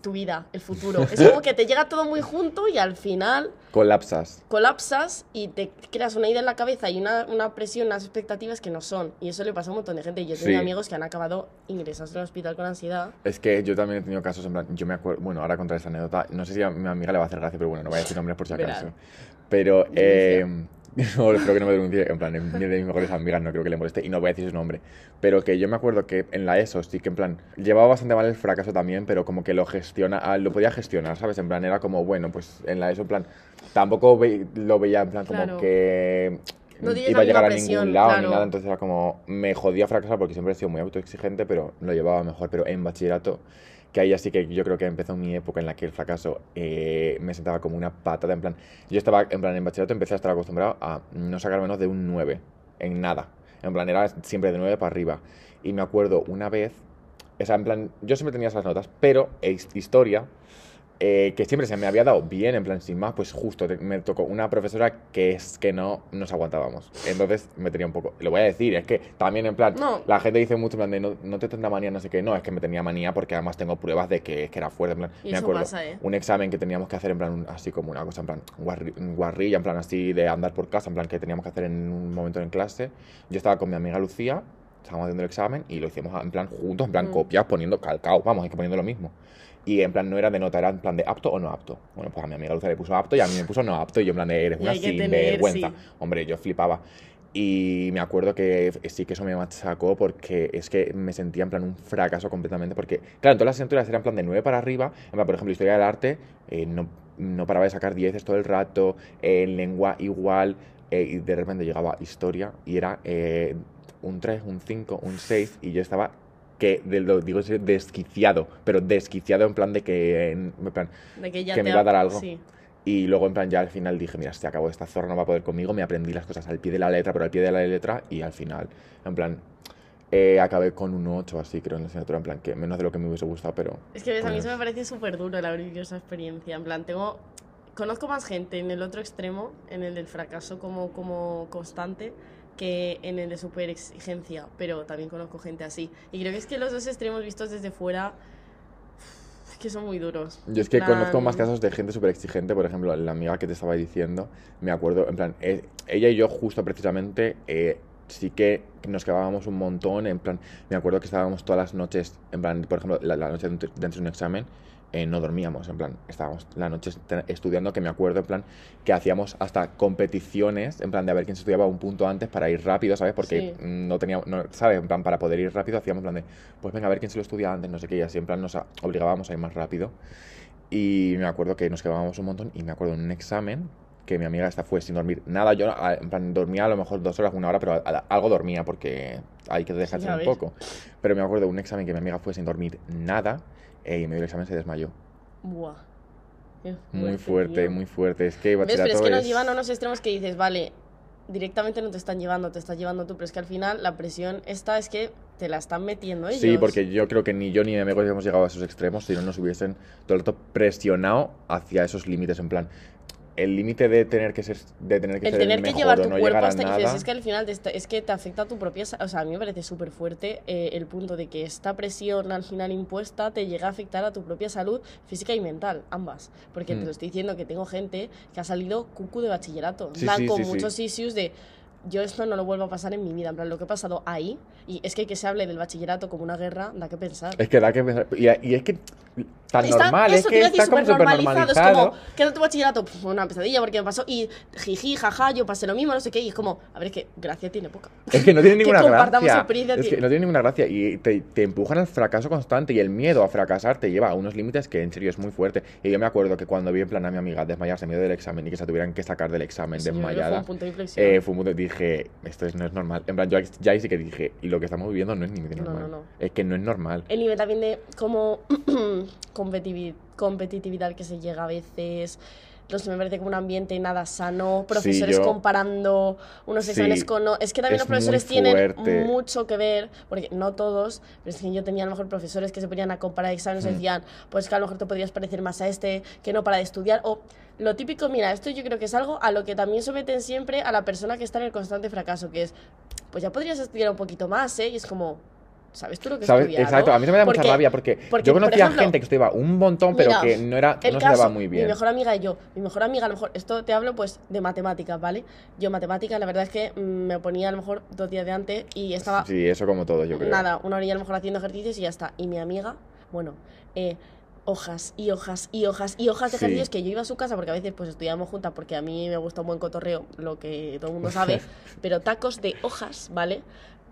tu vida, el futuro. Es como que te llega todo muy junto y al final... Colapsas. Colapsas y te creas una idea en la cabeza y una, una presión, unas expectativas que no son. Y eso le pasa a un montón de gente. Yo tengo amigos que han acabado ingresados en el hospital con ansiedad. Es que yo también he tenido casos, en plan, yo me acuerdo, bueno, ahora contar esta anécdota, no sé si a mi amiga le va a hacer gracia, pero bueno, no voy a decir nombres por si acaso. Pero... Eh, no, espero que no me denuncie, en plan, ni de mis mejores amigas no creo que le moleste y no voy a decir su nombre. Pero que yo me acuerdo que en la ESO sí que en plan, llevaba bastante mal el fracaso también, pero como que lo gestiona, ah, lo podía gestionar, ¿sabes? En plan, era como, bueno, pues en la ESO en plan, tampoco lo veía en plan como que iba a llegar a ningún lado ni nada, entonces era como, me jodía fracasar porque siempre he sido muy autoexigente, pero lo llevaba mejor, pero en bachillerato que ahí así que yo creo que empezó mi época en la que el fracaso eh, me sentaba como una patada, en plan, yo estaba, en plan, en bachillerato empecé a estar acostumbrado a no sacar menos de un 9, en nada, en plan, era siempre de 9 para arriba, y me acuerdo una vez, o sea, en plan, yo siempre tenía esas notas, pero historia, eh, que siempre se me había dado bien, en plan, sin más, pues justo me tocó una profesora que es que no nos aguantábamos. Entonces me tenía un poco. Lo voy a decir, es que también, en plan, la gente dice mucho, en plan, de no, te tendrá manía, no sé qué. No, es que me tenía manía porque además tengo pruebas de que, que era fuerte. En plan, me acuerdo, ¿eh? un examen que teníamos que hacer, en plan, así como una cosa, en plan, guarrilla, en plan, así de andar por casa, en plan, que teníamos que hacer en un momento en clase. Yo estaba con mi amiga Lucía, estábamos haciendo el examen y lo hicimos en plan juntos, en plan, mm. copias, poniendo calcao, vamos, es que poniendo lo mismo. Y en plan, no era de nota, era en plan de apto o no apto. Bueno, pues a mi amiga Lucia le puso apto y a mí me puso no apto. Y yo en plan de, eres una sinvergüenza. Hombre, yo flipaba. Y me acuerdo que sí que eso me machacó porque es que me sentía en plan un fracaso completamente. Porque, claro, en todas las asignaturas eran en plan de 9 para arriba. En plan, por ejemplo, historia del arte, eh, no, no paraba de sacar 10 todo el rato. en lengua igual. Eh, y de repente llegaba historia y era eh, un 3, un 5, un 6. Y yo estaba que lo digo desquiciado, pero desquiciado en plan de que, en plan, que, me iba a dar algo. Y luego en plan ya al final dije, mira, se acabó esta zorra, no va a poder conmigo, me aprendí las cosas al pie de la letra, pero al pie de la letra y al final, en plan, eh, acabé con un 8 así, creo, en la asignatura, en plan, que menos de lo que me hubiese gustado, pero... Es que a mí eso me parece súper duro el abrir esa experiencia, en plan, tengo... Conozco más gente en el otro extremo, en el del fracaso como, como constante, que en el de super exigencia, pero también conozco gente así. Y creo que es que los dos extremos vistos desde fuera es que son muy duros. Yo es que conozco más casos de gente súper exigente, por ejemplo, la amiga que te estaba diciendo, me acuerdo, en plan, eh, ella y yo justo precisamente eh, sí que nos quedábamos un montón, en plan, me acuerdo que estábamos todas las noches, en plan, por ejemplo, la, la noche dentro de un examen, eh, no dormíamos, en plan, estábamos la noche estudiando, que me acuerdo, en plan, que hacíamos hasta competiciones, en plan, de a ver quién se estudiaba un punto antes para ir rápido, ¿sabes? Porque no teníamos, no, ¿sabes? En plan, para poder ir rápido hacíamos, en plan, de, pues venga, a ver quién se lo estudia antes, no sé qué, y así, en plan, nos obligábamos a ir más rápido. Y me acuerdo que nos quedábamos un montón, y me acuerdo en un examen, que mi amiga esta fue sin dormir nada, yo, en plan, dormía a lo mejor dos horas, una hora, pero algo dormía, porque hay que dejarse un poco. Pero me acuerdo de un examen que mi amiga fue sin dormir nada, y en medio del examen se desmayó. Buah. muy fuerte, muy fuerte. Es que ¿Ves? Pero es que nos llevan a unos extremos que dices, vale, directamente no te están llevando, te estás llevando tú, pero es que al final la presión esta es que te la están metiendo ellos. Sí, porque yo creo que ni yo ni mi amigo hemos llegado a esos extremos si no nos hubiesen todo el rato presionado hacia esos límites, en plan, el límite de tener que ser de tener que el ser tener el que llevar tu cuerpo hasta nada. es que al final es que te afecta a tu propia o sea a mí me parece súper fuerte eh, el punto de que esta presión al final impuesta te llega a afectar a tu propia salud física y mental ambas porque te mm. lo estoy diciendo que tengo gente que ha salido cucu de bachillerato con muchos issues de yo esto no lo vuelvo a pasar en mi vida. En plan, lo que he pasado ahí, y es que que se hable del bachillerato como una guerra, da que pensar. Es que da que pensar. Y, y es que tan Está- normal, es que está como súper normalizado. Es como, ¿qué era tu bachillerato? Una pesadilla porque me pasó. Y jiji, jaja, yo pasé lo mismo, no sé qué. Y es como, a ver, es que gracia tiene poca. Es que no tiene ninguna gracia. Es que no tiene ninguna gracia. Y te, te empujan al fracaso constante. Y el miedo a fracasar te lleva a unos límites que en serio es muy fuerte. Y yo me acuerdo que cuando vi en plan a mi amiga desmayarse en medio del examen y que se tuvieran que sacar del examen Sí, que fue desmayada. un punto de inflexión. eh, fue un punto dije, esto es- no es normal. En plan, yo ya ahí sí que dije, y lo que estamos viviendo no es ni medio No, normal. no, no. Es que no es normal. el nivel también de como competitivi- competitividad que se llega a veces. No sé, me parece como un ambiente nada sano, profesores yo- comparando unos Sí, exámenes con... no- Es que también es los profesores tienen mucho que ver, porque no todos, pero es que yo tenía a lo mejor profesores que se ponían a comparar exámenes y Mm. decían, pues que a lo mejor te podrías parecer más a este, que no para de estudiar, o lo típico, mira, esto yo creo que es algo a lo que también someten siempre a la persona que está en el constante fracaso, que es, pues ya podrías estudiar un poquito más, ¿eh? Y es como, ¿sabes tú lo que ¿Sabes? estudiado? Exacto, a mí se me da mucha Porque- rabia porque, porque, yo por conocía ejemplo, gente que estudiaba un montón, pero que no era no caso, se daba muy bien. Mi mejor amiga y yo. Mi mejor amiga, a lo mejor, esto te hablo pues de matemáticas, ¿vale? Yo matemáticas, la verdad es que mm, me ponía a lo mejor dos días de antes y estaba Sí, eso como todo, yo creo. nada, una orilla a lo mejor haciendo ejercicios y ya está. Y mi amiga, bueno, eh, hojas y hojas y hojas y hojas de Sí. ejercicios que yo iba a su casa porque a veces pues estudiábamos juntas porque a mí me gusta un buen cotorreo, lo que todo el mundo sabe, pero tacos de hojas, ¿vale?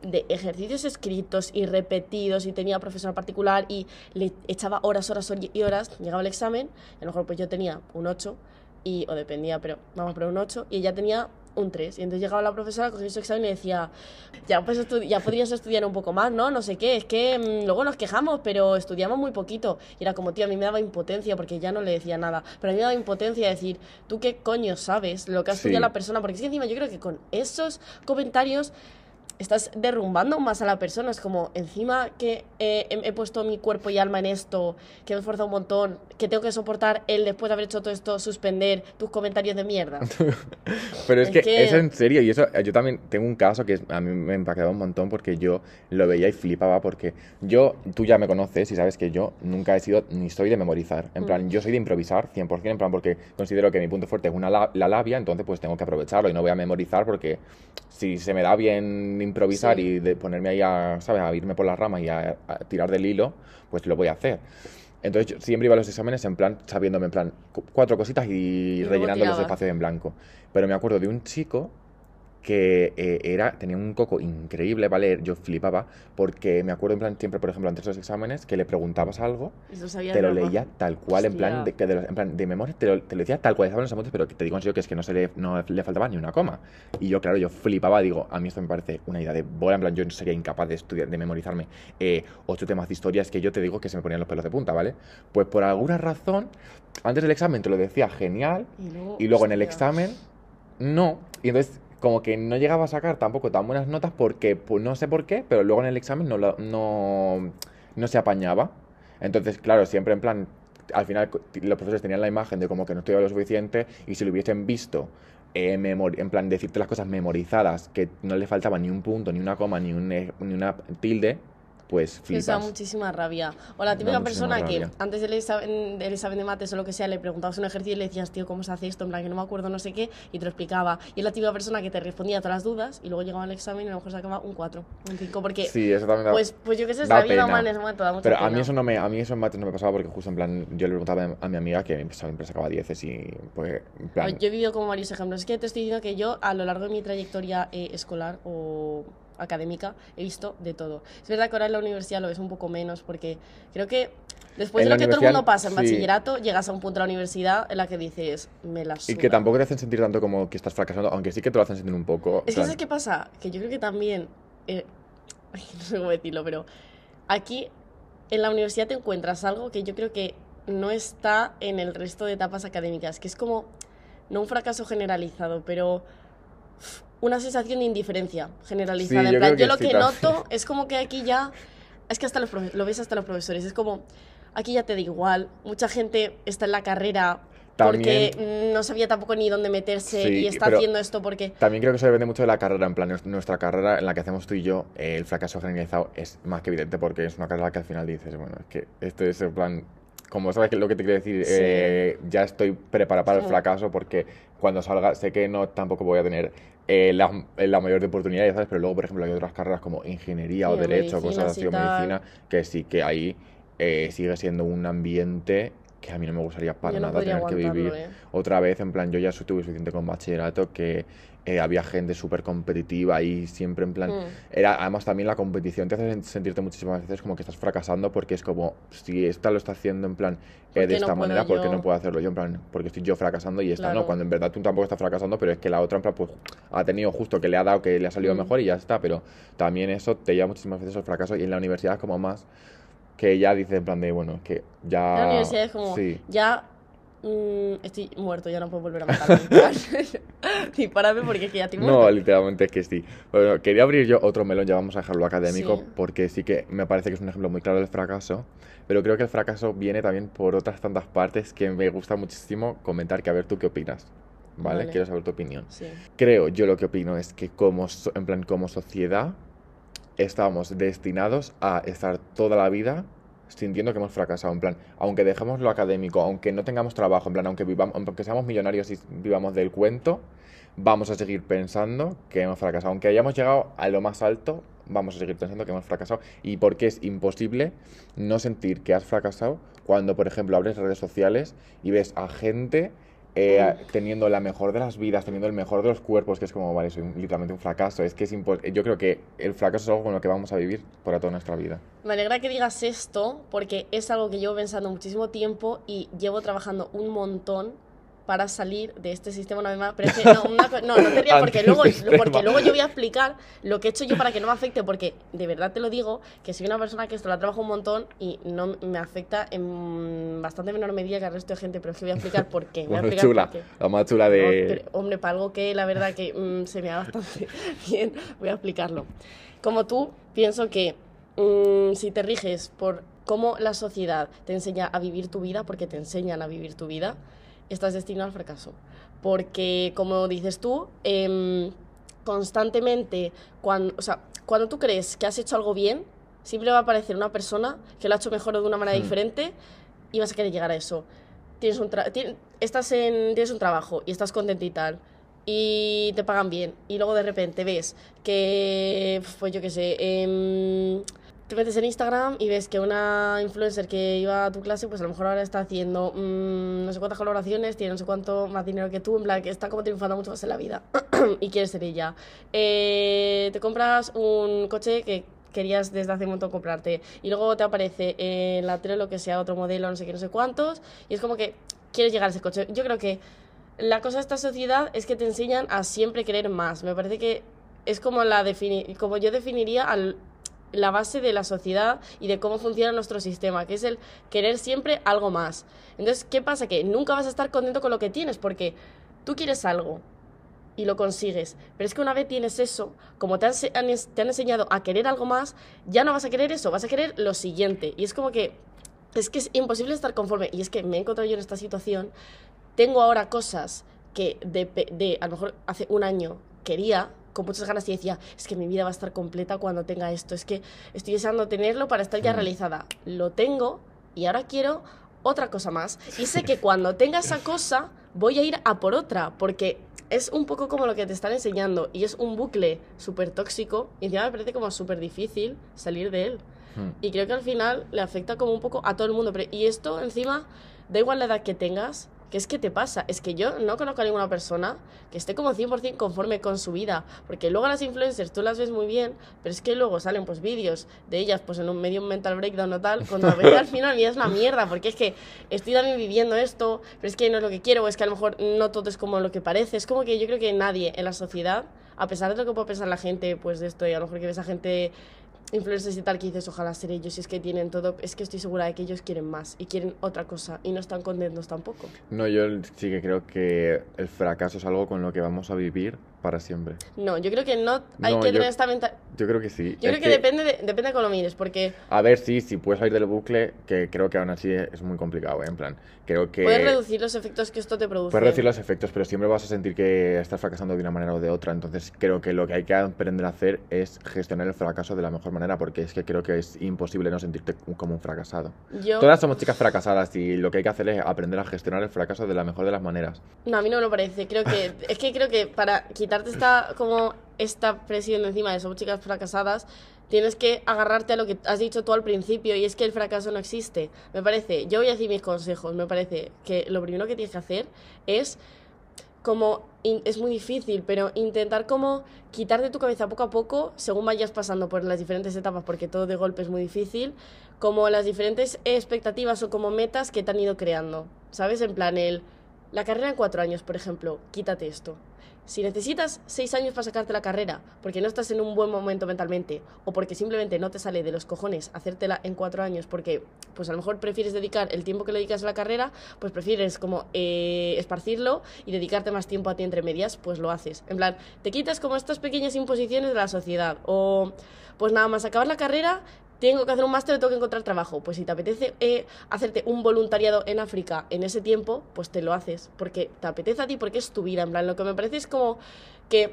De ejercicios escritos y repetidos y tenía profesora particular y le echaba horas, horas y horas, llegaba el examen, y a lo mejor pues yo tenía un 8 y, o dependía, pero vamos, pero un 8 y ella tenía un 3 y entonces llegaba la profesora, cogía su examen y decía ya, pues ya podrías estudiar un poco más, ¿no? No sé qué, es que mm, luego nos quejamos, pero estudiamos muy poquito. Y era como, tío, a mí me daba impotencia porque ya no le decía nada. Pero a mí me daba impotencia decir, ¿tú qué coño sabes lo que ha estudiado Sí. la persona? Porque es que encima yo creo que con esos comentarios estás derrumbando más a la persona. Es como, encima que eh, he, he puesto mi cuerpo y alma en esto, que me he esforzado un montón, que tengo que soportar el después de haber hecho todo esto, suspender tus comentarios de mierda. Pero es, Es que, que- es en serio, y eso, eh, yo también tengo un caso que a mí me impactaba un montón porque yo lo veía y flipaba porque yo, tú ya me conoces y sabes que yo nunca he sido ni soy de memorizar. En Mm. plan, yo soy de improvisar 100%, en plan porque considero que mi punto fuerte es una la, la labia, entonces pues tengo que aprovecharlo y no voy a memorizar porque si se me da bien improvisar Sí. y de ponerme ahí a, ¿sabes? A irme por las ramas y a, a tirar del hilo, pues lo voy a hacer. Entonces yo siempre iba a los exámenes en plan, sabiéndome en plan cu- cuatro cositas y, Y rellenando los espacios en blanco. Pero me acuerdo de un chico que eh, era, tenía un coco increíble para leer, yo flipaba, porque me acuerdo en plan siempre, por ejemplo, antes de los exámenes, que le preguntabas algo, te lo leía tal cual, en plan, de, que de, los- en plan, de memoria, te lo, te lo decía tal cual, estaban los apuntes, pero te digo en serio que es que no, se le, no le faltaba ni una coma. Y yo, claro, yo flipaba, digo, a mí esto me parece una idea de bola, en plan, yo no sería incapaz de estudiar, de memorizarme eh, ocho temas de historias que yo te digo que se me ponían los pelos de punta, ¿vale? Pues por alguna razón, antes del examen te lo decía genial, Y luego, y luego en el examen, no. Y entonces, como que no llegaba a sacar tampoco tan buenas notas porque, pues no sé por qué, pero luego en el examen no, no, no se apañaba. Entonces, claro, siempre en plan, al final los profesores tenían la imagen de como que no estudiaba lo suficiente y si lo hubiesen visto, eh, en plan, decirte las cosas memorizadas, que no le faltaba ni un punto, ni una coma, ni, un, e- ni una tilde, pues Que Eso da flipas. muchísima rabia. O la típica persona que rabia. antes del examen, del examen de mates o lo que sea le preguntabas un ejercicio y le decías, tío, ¿cómo se hace esto? En plan, que no me acuerdo, no sé qué, y te lo explicaba. Y es la típica persona que te respondía a todas las dudas y luego llegaba al examen y a lo mejor sacaba un 4, un 5, porque, Sí, eso también da- pues, pues yo qué sé, es la vida humana momento, da mucha Pero a mí eso no me, a mí eso en mates no me pasaba porque justo en plan, yo le preguntaba a mi amiga que siempre sacaba 10 y pues en plan, Yo he vivido como varios ejemplos. Es que te estoy diciendo que yo, a lo largo de mi trayectoria eh, escolar o académica, he visto de todo. Es verdad que ahora en la universidad lo ves un poco menos, porque creo que después En de lo que todo el mundo pasa en sí. bachillerato, llegas a un punto de la universidad en la que dices, me la y suda. que tampoco te hacen sentir tanto como que estás fracasando, aunque sí que te lo hacen sentir un poco. Es que ¿sabes qué pasa? Que yo creo que también, eh, no sé cómo decirlo, pero aquí en la universidad te encuentras algo que yo creo que no está en el resto de etapas académicas, que es como, no un fracaso generalizado, pero una sensación de indiferencia generalizada. Sí, en yo plan, yo lo que noto es como que aquí ya, es que hasta los lo ves hasta los profesores, es como, aquí ya te da igual, mucha gente está en la carrera También- porque no sabía tampoco ni dónde meterse Sí, y está haciendo esto porque... También creo que eso depende mucho de la carrera, en plan, nues- nuestra carrera en la que hacemos tú y yo, eh, el fracaso generalizado es más que evidente porque es una carrera que al final dices, bueno, es que esto es en plan, como sabes que lo que te quiero decir, Sí. eh, ya estoy preparado para el fracaso porque cuando salga sé que no tampoco voy a tener eh, la, la mayor de oportunidades, ¿sabes? Pero luego, por ejemplo, hay otras carreras como ingeniería o Sí, o derecho, medicina, cosas así, sí, o medicina, que sí que ahí eh, sigue siendo un ambiente que a mí no me gustaría para Yo nada tener que vivir ¿eh? otra vez, en plan, yo ya tuve suficiente con bachillerato que eh, había gente súper competitiva y siempre en plan, Mm. era además también la competición te hace sen- sentirte muchísimas veces como que estás fracasando porque es como, si esta lo está haciendo en plan ¿Por eh, de no esta puedo manera, ¿por qué no puedo hacerlo yo? En plan, porque estoy yo fracasando y esta no, Claro. cuando en verdad tú tampoco estás fracasando, pero es que la otra en plan, pues ha tenido justo que le ha dado, que le ha salido Mm. mejor y ya está, pero también eso te lleva muchísimas veces al fracaso y en la universidad es como más que ya dices en plan de, bueno, que ya... La universidad es como, Sí. ya mm, estoy muerto, ya no puedo volver a matarme. Dispárame porque es que ya estoy muerto. No, literalmente es que sí. Bueno, quería abrir yo otro melón, ya vamos a dejarlo académico, Sí. porque sí que me parece que es un ejemplo muy claro del fracaso, pero creo que el fracaso viene también por otras tantas partes que me gusta muchísimo comentar, que a ver tú qué opinas, ¿vale? Vale. Quiero saber tu opinión. Sí. Creo, yo lo que opino es que como, en plan, como sociedad estamos destinados a estar toda la vida sintiendo que hemos fracasado, en plan, aunque dejemos lo académico, aunque no tengamos trabajo, en plan, aunque vivamos, aunque seamos millonarios y vivamos del cuento, vamos a seguir pensando que hemos fracasado. Aunque hayamos llegado a lo más alto, vamos a seguir pensando que hemos fracasado. Y porque es imposible no sentir que has fracasado cuando, por ejemplo, abres redes sociales y ves a gente eh, teniendo la mejor de las vidas, teniendo el mejor de los cuerpos, que es como, vale, soy un- literalmente un fracaso. Es que es yo creo que el fracaso es algo con lo que vamos a vivir por toda nuestra vida. Me alegra que digas esto porque es algo que llevo pensando muchísimo tiempo y llevo trabajando un montón para salir de este sistema una vez más. Pero es que no, una no, no te rías porque luego, porque luego yo voy a explicar lo que he hecho yo para que no me afecte porque de verdad te lo digo que soy una persona que esto la trabajo un montón y no me afecta en bastante menor medida que al resto de gente, pero es que voy a explicar por qué. Voy a explicar chula, por qué. la más chula No, de... pero, hombre, para algo que la verdad que mm, se me da bastante bien, voy a explicarlo. Como tú, pienso que mm, si te riges por cómo la sociedad te enseña a vivir tu vida, porque te enseñan a vivir tu vida, estás destinado al fracaso. Porque, como dices tú, em, constantemente, cuando, o sea, cuando tú crees que has hecho algo bien, siempre va a aparecer una persona que lo ha hecho mejor o de una manera Hmm. diferente y vas a querer llegar a eso. Tienes un, tra- tien- estás en, tienes un trabajo y estás contento y tal, y te pagan bien, y luego de repente ves que, pues yo qué sé, em, te metes en Instagram y ves que una influencer que iba a tu clase, pues a lo mejor ahora está haciendo mm, no sé cuántas colaboraciones, tiene no sé cuánto más dinero que tú, en plan que está como triunfando mucho más en la vida y quieres ser ella. Eh, te compras un coche que querías desde hace un montón comprarte y luego te aparece en la tele lo que sea otro modelo, no sé qué, no sé cuántos y es como que quieres llegar a ese coche. Yo creo que la cosa de esta sociedad es que te enseñan a siempre querer más. Me parece que es como, la defini como yo definiría al, la base de la sociedad y de cómo funciona nuestro sistema, que es el querer siempre algo más. Entonces, ¿qué pasa? Que nunca vas a estar contento con lo que tienes, porque tú quieres algo y lo consigues, pero es que una vez tienes eso, como te han, te han enseñado a querer algo más, ya no vas a querer eso, vas a querer lo siguiente. Y es como que es que es imposible estar conforme. Y es que me he encontrado yo en esta situación. Tengo ahora cosas que de, de a lo mejor hace un año quería con muchas ganas y decía, es que mi vida va a estar completa cuando tenga esto, es que estoy deseando tenerlo para estar ya Mm. realizada. Lo tengo y ahora quiero otra cosa más. Y sé que cuando tenga esa cosa voy a ir a por otra, porque es un poco como lo que te están enseñando y es un bucle súper tóxico y encima me parece como súper difícil salir de él. Hmm. Y creo que al final le afecta como un poco a todo el mundo. Pero, y esto encima, da igual la edad que tengas, que es que te pasa. Es que yo no conozco a ninguna persona que esté como 100% conforme con su vida. Porque luego las influencers tú las ves muy bien, pero es que luego salen pues vídeos de ellas pues en un medio mental breakdown o tal, cuando al final mira es una mierda, porque es que estoy también viviendo esto, pero es que no es lo que quiero, o es que a lo mejor no todo es como lo que parece. Es como que yo creo que nadie en la sociedad, a pesar de lo que puede pensar la gente pues de esto, y a lo mejor que ves a gente influencers y tal que dices ojalá ser ellos y es que tienen todo es que estoy segura de que ellos quieren más y quieren otra cosa y no están contentos tampoco. No, yo sí que creo que el fracaso es algo con lo que vamos a vivir para siempre. No, yo creo que no hay No, que yo- tener esta mentalidad. Yo creo que sí. Yo Es creo que, depende, de, depende de cómo lo mires, porque A ver, sí, si puedes salir del bucle, que creo que aún así es muy complicado, ¿eh? En plan, creo que... puedes reducir los efectos que esto te produce. Puedes reducir los efectos, pero siempre vas a sentir que estás fracasando de una manera o de otra. Entonces, creo que lo que hay que aprender a hacer es gestionar el fracaso de la mejor manera, porque es que creo que es imposible no sentirte como un fracasado. Yo, Todas somos chicas fracasadas y lo que hay que hacer es aprender a gestionar el fracaso de la mejor de las maneras. no, a mí no me lo parece. Creo que es que creo que para quitarte esta como esta presión encima de somos chicas fracasadas, tienes que agarrarte a lo que has dicho tú al principio y es que el fracaso no existe. Me parece, yo voy a decir mis consejos, me parece que lo primero que tienes que hacer es como es muy difícil, pero intentar como quitar de tu cabeza poco a poco, según vayas pasando por las diferentes etapas, porque todo de golpe es muy difícil, como las diferentes expectativas o como metas que te han ido creando. ¿Sabes? En plan, el, la carrera en cuatro años, por ejemplo, quítate esto. Si necesitas seis años para sacarte la carrera, porque no estás en un buen momento mentalmente, o porque simplemente no te sale de los cojones hacértela en cuatro años, porque pues a lo mejor prefieres dedicar el tiempo que le dedicas a la carrera, pues prefieres como eh, esparcirlo y dedicarte más tiempo a ti entre medias, pues lo haces. En plan, te quitas como estas pequeñas imposiciones de la sociedad, o pues nada más acabar la carrera, tengo que hacer un máster, tengo que encontrar trabajo. Pues si te apetece eh, hacerte un voluntariado en África en ese tiempo, pues te lo haces. Porque te apetece a ti, porque es tu vida. En plan, lo que me parece es como que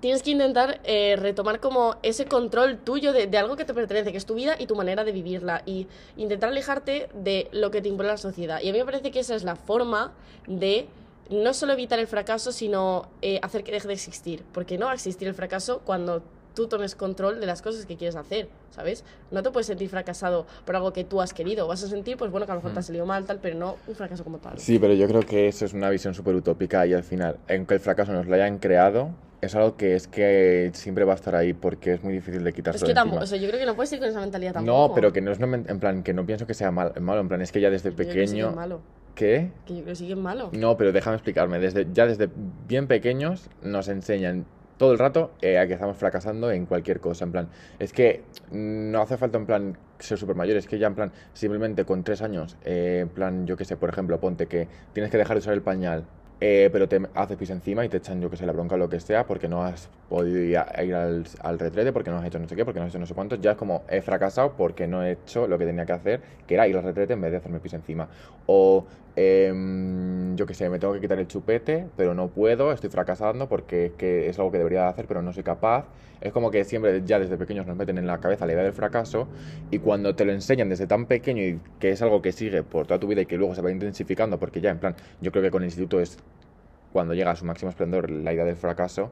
tienes que intentar eh, retomar como ese control tuyo de, algo que te pertenece, que es tu vida y tu manera de vivirla. Y intentar alejarte de lo que te impone la sociedad. Y a mí me parece que esa es la forma de no solo evitar el fracaso, sino eh, hacer que deje de existir. Porque no va a existir el fracaso cuando tú tomes control de las cosas que quieres hacer, ¿sabes? No te puedes sentir fracasado por algo que tú has querido. Vas a sentir, pues bueno, que a lo mejor te ha salido mal, tal, pero no un fracaso como tal. Sí, pero yo creo que eso es una visión súper utópica y al final, aunque el fracaso nos lo hayan creado, es algo que es que siempre va a estar ahí porque es muy difícil de quitarse Es que tampoco, o sea, yo creo que no puedes ir con esa mentalidad tampoco. No, pero que no es una en plan que no pienso que sea mal- malo, en plan es que ya desde Yo creo que sí que es pequeño malo. ¿Qué? Que yo creo que sí que es malo. No, pero déjame explicarme. Desde, ya desde bien pequeños nos enseñan todo el rato eh, a que estamos fracasando en cualquier cosa. En plan, es que no hace falta en plan ser súper mayor, es que ya en plan, simplemente con tres años, eh, en plan, yo qué sé, por ejemplo, ponte que tienes que dejar de usar el pañal, eh, pero te haces pis encima y te echan, yo que sé, la bronca o lo que sea, porque no has podido ir, al, al retrete, porque no has hecho no sé qué, porque no has hecho no sé cuánto, ya es como he fracasado porque no he hecho lo que tenía que hacer, que era ir al retrete en vez de hacerme pis encima. O, em, yo que sé, me tengo que quitar el chupete, pero no puedo, estoy fracasando porque es que es algo que debería hacer, pero no soy capaz. Es como que siempre, ya desde pequeños, nos meten en la cabeza la idea del fracaso y cuando te lo enseñan desde tan pequeño y que es algo que sigue por toda tu vida y que luego se va intensificando, porque ya, en plan, yo creo que con el instituto es cuando llega a su máximo esplendor la idea del fracaso.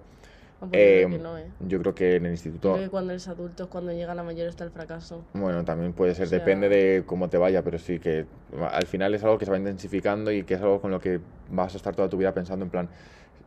Yo creo em, no, ¿eh? Yo creo que en el Yo instituto, creo que cuando eres adulto es cuando llega la mayor está el fracaso. bueno, también puede ser, O sea- depende de cómo te vaya, pero sí que al final es algo que se va intensificando y que es algo con lo que vas a estar toda tu vida pensando en plan,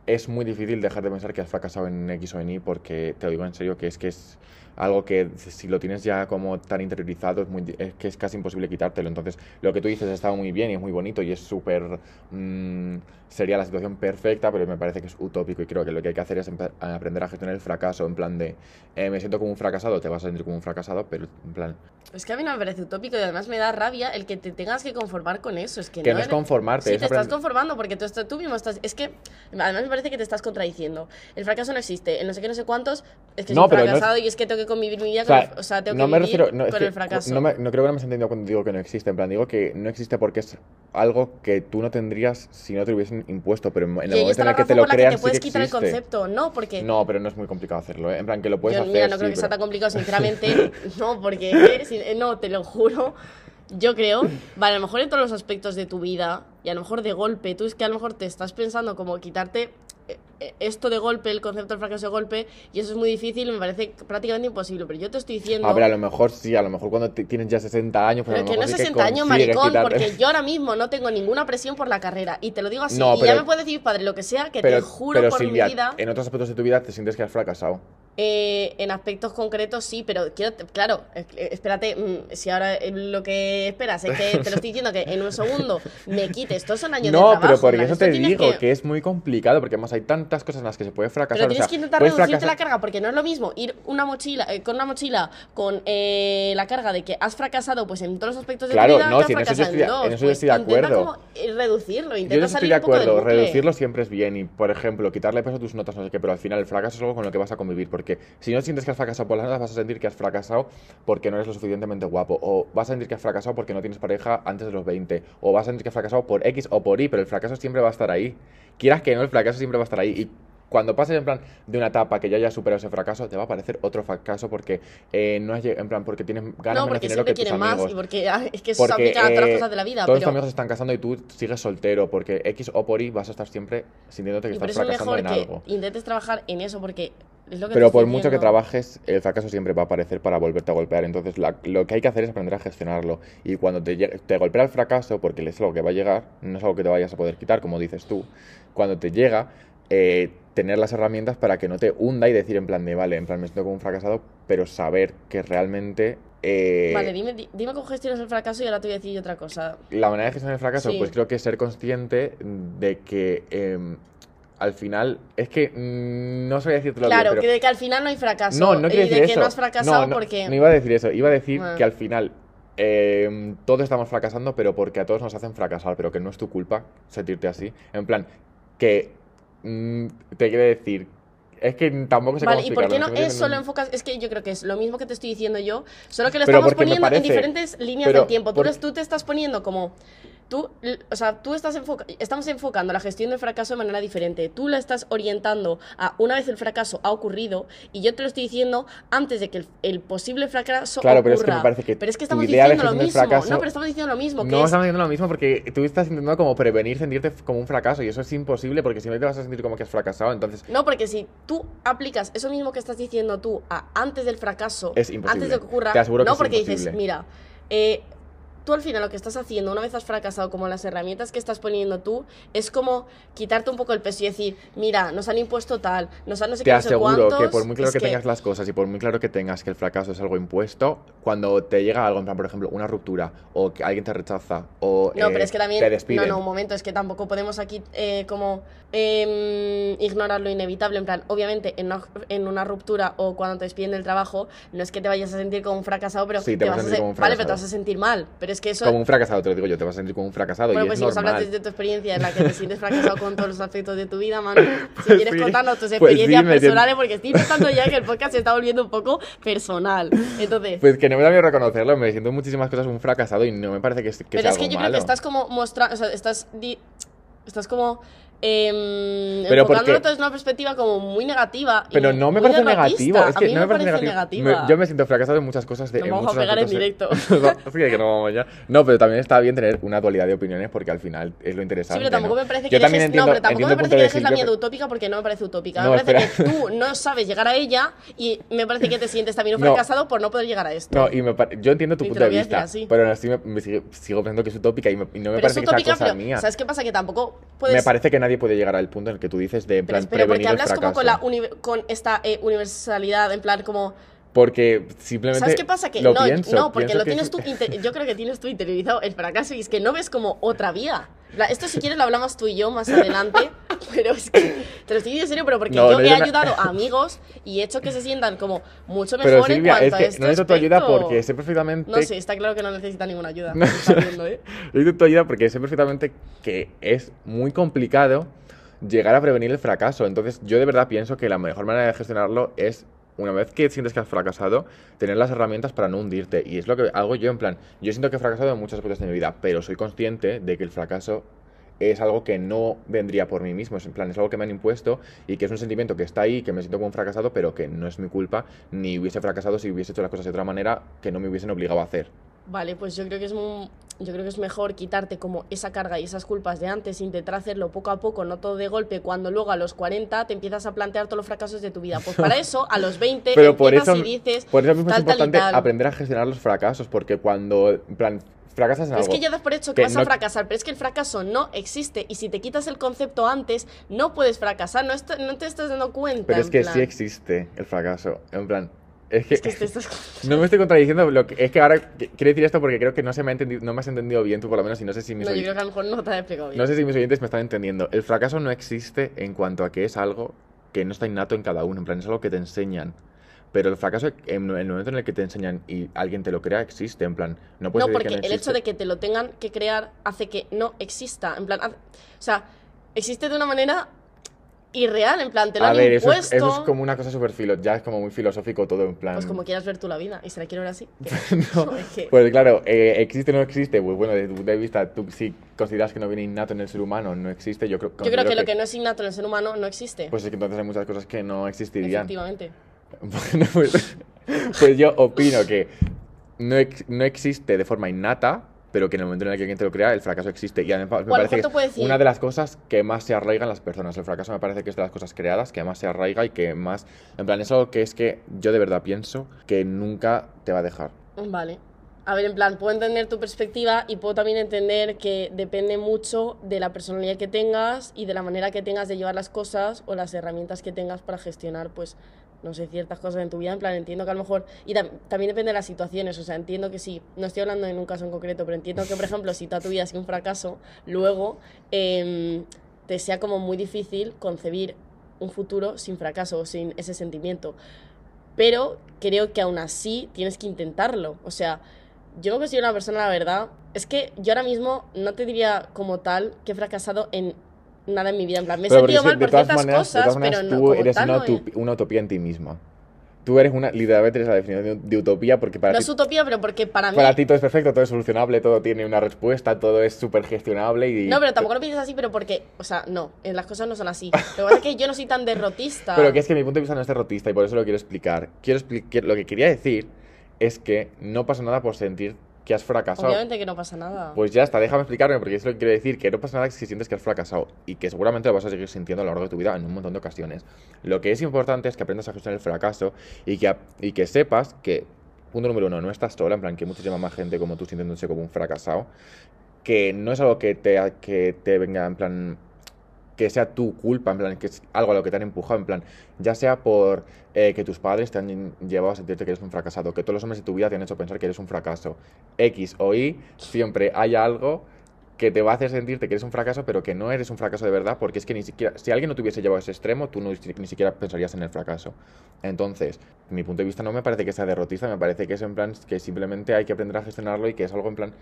es muy difícil dejar de pensar que has fracasado en X o en Y porque te lo digo en serio que es que es algo que si lo tienes ya como tan interiorizado es, muy, es que es casi imposible quitártelo. Entonces, lo que tú dices está muy bien y es muy bonito y es súper... mm, sería la situación perfecta, pero me parece que es utópico y creo que lo que hay que hacer es aprender a gestionar el fracaso en plan de eh, me siento como un fracasado, te vas a sentir como un fracasado, pero en plan Es que a mí no me parece utópico y además me da rabia el que te tengas que conformar con eso. Es que, que no es eres- conformarte, Sí, es te estás conformando porque tú, tú mismo estás. Es que además me parece que te estás contradiciendo. El fracaso no existe. El no sé qué, no sé cuántos. Es que No, soy un pero no es- fracasado y es que tengo que convivir mi vida O con sea, el, o sea, tengo no que me vivir refiero, no, con que el fracaso. No, me- no creo que no me has entendido cuando digo que no existe. En plan, digo que no existe porque es algo que tú no tendrías si no te lo hubiesen impuesto, pero en y el ahí momento en la el que te lo la que te sí puedes que quitar el concepto. No, porque. No, pero no es muy complicado hacerlo, ¿eh? En plan, que lo puedes Yo, hacer. mira, no creo que sea tan complicado, sinceramente. no, porque, no, te lo juro. Yo creo, vale, a lo mejor en todos los aspectos de tu vida, y a lo mejor de golpe, tú es que a lo mejor te estás pensando como quitarte esto de golpe, el concepto del fracaso de golpe, y eso es muy difícil me parece prácticamente imposible. Pero yo te estoy diciendo. A ver, a lo mejor sí, a lo mejor cuando ti- tienes ya 60 años, pues a Pero lo que no mejor sí 60 años, maricón, porque yo ahora mismo no tengo ninguna presión por la carrera. Y te lo digo así. No, y ya me puedes decir, padre, lo que sea, que pero, te juro pero por Silvia, mi vida. en otros aspectos de tu vida te sientes que has fracasado. Eh, en aspectos concretos sí, pero quiero, claro, espérate, mm, si ahora eh, lo que esperas es que te lo estoy diciendo que en un segundo me quites, estos son años de No, pero por eso te digo que... es muy complicado, porque además hay tantas cosas en las que se puede fracasar. Pero o tienes sea, que intentar reducirte fracasar- la carga, porque no es lo mismo ir una mochila, eh, con una mochila con eh, la carga de que has fracasado pues en todos los aspectos de Claro, tu vida, no, que si en has eso yo fracasado estoy de- dos. en eso yo Pues estoy de acuerdo. como, eh, reducirlo, Yo intenta estoy salir de un poco del acuerdo, reducirlo siempre es bien y, por ejemplo, quitarle peso a tus notas, no sé qué, pero al final el fracaso es algo con lo que vas a convivir, porque si no sientes que has fracasado por las notas, vas a sentir que has fracasado porque no eres lo suficientemente guapo, o vas a sentir que has fracasado porque no tienes pareja antes de los 20, o vas a sentir que has fracasado por X o por Y, pero el fracaso siempre va a estar ahí. Quieras que no, el fracaso siempre va a estar ahí. Y cuando pases en plan de una etapa que ya hayas superado ese fracaso, te va a aparecer otro fracaso porque eh, no has en plan porque tienes ganas No, menos porque dinero siempre que tus quieren más amigos. y porque ah, es que eso se Porque aplica a todas las eh, cosas de la vida. todos tus pero amigos se están casando y tú sigues soltero porque X o por Y vas a estar siempre sintiéndote que y estás eso es fracasando mejor en que algo. intentes trabajar en eso porque es lo que te Pero por mucho que trabajes, el fracaso siempre va a aparecer para volverte a golpear. Entonces, la- lo que hay que hacer es aprender a gestionarlo. Y cuando te, golpea el fracaso, porque es algo que va a llegar, no es algo que te vayas a poder quitar, como dices tú, cuando te llega, eh, tener las herramientas para que no te hunda y decir en plan de, vale, en plan me siento como un fracasado, pero saber que realmente... eh, Vale, dime, di- dime cómo gestionas el fracaso y ahora te voy a decir otra cosa. La manera de gestionar el fracaso, Sí. pues creo que es ser consciente de que em, al final, es que mm, no sabría decirte Claro, bien, que pero... de que al final no hay fracaso. No, no quiero de decir que eso. no has fracasado no, no, porque. no iba a decir eso. Iba a decir Ah. que al final eh, todos estamos fracasando, pero porque a todos nos hacen fracasar, pero que no es tu culpa sentirte así. En plan, que mm, te quiere decir. Es que tampoco sé Vale, ¿y por qué no es solo enfocas? Es que yo creo que es lo mismo que te estoy diciendo yo, solo que lo Pero estamos poniendo en diferentes líneas del tiempo. Por- tú te estás poniendo como. Tú, o sea, tú estás enfoca estamos enfocando la gestión del fracaso de manera diferente. Tú la estás orientando a una vez el fracaso ha ocurrido y yo te lo estoy diciendo antes de que el, el posible fracaso Claro, ocurra. pero es que me parece que Pero es que estamos diciendo lo mismo. fracaso- no, pero estamos diciendo lo mismo. No es, estamos diciendo lo mismo porque tú estás intentando como prevenir sentirte como un fracaso y eso es imposible porque si no te vas a sentir como que has fracasado. Entonces, No, porque si tú aplicas eso mismo que estás diciendo tú a antes del fracaso, Es antes de que ocurra, Te aseguro que no es porque dices, mira, eh, tú al final lo que estás haciendo, una vez has fracasado, como las herramientas que estás poniendo tú, es como quitarte un poco el peso y decir, mira, nos han impuesto tal, nos han no sé te qué, no sé aseguro que cuántos", por muy claro es que, tengas las cosas y por muy claro que tengas que el fracaso es algo impuesto, cuando te llega algo, en plan, por ejemplo, una ruptura o que alguien te rechaza o No, eh, pero es que también. te despiden. No, no, un momento, es que tampoco podemos aquí eh, como em, ignorar lo inevitable. En plan, obviamente, en una, en una ruptura o cuando te despiden del trabajo, no es que te vayas a sentir como un fracasado, pero Sí, te vas a sentir se- como un Vale, pero te fracasado. vas a sentir mal. Pero es que eso. Como un fracasado, te lo digo yo, te vas a sentir como un fracasado bueno, y pues es si nos hablas desde tu experiencia en la que te sientes fracasado con todos los aspectos de tu vida, mano. Si Pues quieres sí, contarnos tus pues sí, experiencias personales, porque estoy notando ya que el podcast se está volviendo un poco personal. Entonces. Pues que no me da miedo reconocerlo, me siento en muchísimas cosas un fracasado y no me parece que, que Pero sea es que algo yo creo que estás como mostrando, o sea, estás, estás como em, Pero porque- desde una perspectiva como muy negativa. Pero no me parece negativo, es A que mí no me parece negativo. negativa. Me- yo me siento fracasado en muchas cosas. De, Nos en vamos a pegar en directo. sí, que no vamos ya. No, pero también está bien tener una dualidad de opiniones porque al final es lo Sí, interesante. pero tampoco ¿no? me parece Yo que también dejes, entiendo, no, pero tampoco me parece que de dejes la miedo utópica porque no me parece utópica. No, me parece espera. que tú no sabes llegar a ella y me parece que te sientes también un No. fracasado por no poder llegar a esto. No, y me yo entiendo tu punto de a vista, pero aún así me, me sigo pensando que es utópica y, me- no me parece que sea cosa mía. ¿sabes qué pasa? Que tampoco puedes... Me parece que nadie puede llegar al punto en el que tú dices de en pero plan espera, porque prevenir el hablas fracaso. como con, la con esta eh, universalidad, en plan como... Porque simplemente ¿Sabes qué pasa? Que lo no, pienso, no, porque lo tienes es- tú, yo creo que tienes tú interiorizado el fracaso y es que no ves como otra vía. Esto si quieres lo hablamos tú y yo más adelante, pero es que te lo estoy diciendo en serio, pero porque No, yo no, he no- ayudado a amigos y he hecho que se sientan como mucho mejor Pero en cuanto es a este no necesito tu ayuda porque sé perfectamente No sé, está claro que no necesita ninguna ayuda. viendo, ¿eh? Necesito tu ayuda porque sé perfectamente que es muy complicado llegar a prevenir el fracaso. Entonces, yo de verdad pienso que la mejor manera de gestionarlo es, una vez que sientes que has fracasado, tener las herramientas para no hundirte. Y es lo que hago yo, en plan, yo siento que he fracasado en muchos aspectos de mi vida, pero soy consciente de que el fracaso es algo que no vendría por mí mismo, es en plan, es algo que me han impuesto y que es un sentimiento que está ahí, que me siento como un fracasado, pero que no es mi culpa, ni hubiese fracasado si hubiese hecho las cosas de otra manera que no me hubiesen obligado a hacer. Vale, pues yo creo que es muy- yo creo que es mejor quitarte como esa carga y esas culpas de antes, intentar hacerlo poco a poco, no todo de golpe, cuando luego a los 40 te empiezas a plantear todos los fracasos de tu vida. Pues para eso, a los 20 Pero por eso, y dices por eso mismo es tal, importante tal. aprender a gestionar los fracasos, porque cuando, en plan, fracasas en Es algo. que ya das por hecho que, que vas a fracasar, pero es que el fracaso no existe. Y si te quitas el concepto antes, no puedes fracasar. No, no te estás dando cuenta. Pero es que plan. sí existe el fracaso. En plan, es que, Es que no me estoy contradiciendo. Lo que, es que ahora qu- quiero decir esto porque creo que no se me ha entendido, no me has entendido bien tú por lo menos y no sé si mis No, yo oy- creo que a lo mejor no te has explicado bien. no sé si mis oyentes me están entendiendo. El fracaso no existe en cuanto a que es algo que no está innato en cada uno. En plan, es algo que te enseñan. Pero el fracaso, en el momento en el que te enseñan y alguien te lo crea, existe. En plan, no puedes No, decir que porque no el hecho de que te lo tengan que crear hace que no exista. En plan, o sea, existe de una manera irreal. En plan, te lo A han ver, eso impuesto. es, eso es como una cosa súper filo, ya es como muy filosófico todo, en plan... Pues como quieras ver tú la vida. Y se la quiero ver así. No, Es que- Pues claro, eh, existe o no existe, pues bueno, desde tu punto de vista, tú si consideras que no viene innato en el ser humano, no existe, yo creo, Yo creo que lo que no es innato en el ser humano no existe. Pues es que entonces hay muchas cosas que no existirían. Efectivamente. Bueno, pues, pues yo opino que no, ex- no existe de forma innata, pero que en el momento en el que alguien te lo crea, el fracaso existe. Y además me parece que es una de las cosas que más se arraigan las personas. El fracaso me parece que es de las cosas creadas que más se arraiga y que más... En plan, es algo que es que yo de verdad pienso que nunca te va a dejar. Vale. A ver, en plan, puedo entender tu perspectiva y puedo también entender que depende mucho de la personalidad que tengas y de la manera que tengas de llevar las cosas o las herramientas que tengas para gestionar, pues, no sé, ciertas cosas en tu vida. En plan, entiendo que a lo mejor. Y tam- también depende de las situaciones. O sea, entiendo que sí. No estoy hablando en un caso en concreto, pero entiendo que, por ejemplo, si toda tu vida ha sido un fracaso, luego em, te sea como muy difícil concebir un futuro sin fracaso o sin ese sentimiento. Pero creo que aún así tienes que intentarlo. O sea, yo me considero una persona, la verdad, es que yo ahora mismo no te diría como tal que he fracasado en nada en mi vida. En plan, me he sentido mal por de todas ciertas maneras, de cosas, todas maneras pero no tú eres tal una, no utopía en ti misma. Tú eres una, literalmente eres la definición de, de utopía porque para No ti, es utopía, pero porque para mí... para ti todo es perfecto, todo es solucionable, todo tiene una respuesta, todo es súper gestionable y... No, pero tampoco lo pienses así, pero porque, o sea, no, eh, las cosas no son así. Lo que pasa es que yo no soy tan derrotista. Pero que es que mi punto de vista no es derrotista y por eso lo quiero explicar. Quiero explicar, lo que quería decir es que no pasa nada por sentir que has fracasado. Obviamente que no pasa nada. Pues ya está, déjame explicarme porque es lo que quiero decir, que no pasa nada si sientes que has fracasado y que seguramente lo vas a seguir sintiendo a lo largo de tu vida en un montón de ocasiones. Lo que es importante es que aprendas a gestionar el fracaso y que, y que sepas que, punto número uno, no estás sola, en plan que muchísima más gente como tú sintiéndose como un fracasado, que no es algo que te, que te venga en plan que sea tu culpa, en plan, que es algo a lo que te han empujado, en plan, ya sea por eh, que tus padres te han llevado a sentirte que eres un fracasado, que todos los hombres de tu vida te han hecho pensar que eres un fracaso, X o Y, siempre hay algo que te va a hacer sentirte que eres un fracaso, pero que no eres un fracaso de verdad, porque es que ni siquiera, si alguien no te hubiese llevado a ese extremo, tú no, ni siquiera pensarías en el fracaso. Entonces, mi punto de vista no me parece que sea derrotista, me parece que es en plan que simplemente hay que aprender a gestionarlo y que es algo en plan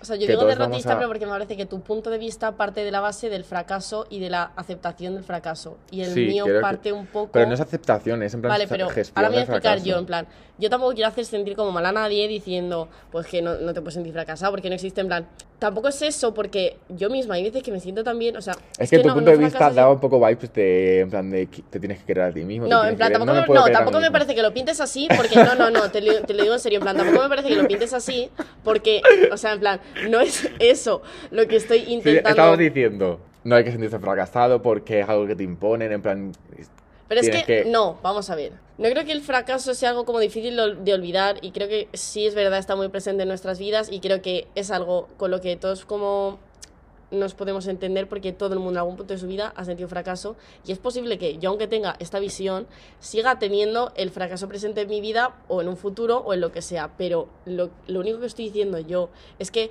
O sea, yo que digo derrotista, a- pero porque me parece que tu punto de vista parte de la base del fracaso y de la aceptación del fracaso. Y el Sí, mío creo que- parte un poco. Pero no es aceptación, es en plan Vale, pero ahora me voy a explicar yo, en plan, yo tampoco quiero hacer sentir como mal a nadie diciendo, pues que no, no te puedes sentir fracasado porque no existe, en plan, tampoco es eso, porque yo misma hay veces que me siento también, o sea, Es que, tu no- punto no de vista daba un poco vibes de, en plan de que te tienes que querer a ti mismo. No, en plan, que querer- tampoco, me, tampoco me parece que lo pintes así, porque no, no, no, te, lo- te lo digo en serio, en plan, tampoco me parece que lo pintes así, porque, o sea, en plan, no es eso lo que estoy Sí, intentando. estabas diciendo, no hay que sentirse fracasado porque es algo que te imponen, en plan... Pero es que, que- no, vamos a ver. No creo que el fracaso sea algo como difícil de olvidar y creo que sí es verdad, está muy presente en nuestras vidas y creo que es algo con lo que todos como nos podemos entender porque todo el mundo en algún punto de su vida ha sentido fracaso y es posible que yo aunque tenga esta visión siga teniendo el fracaso presente en mi vida o en un futuro o en lo que sea, pero lo, lo único que estoy diciendo yo es que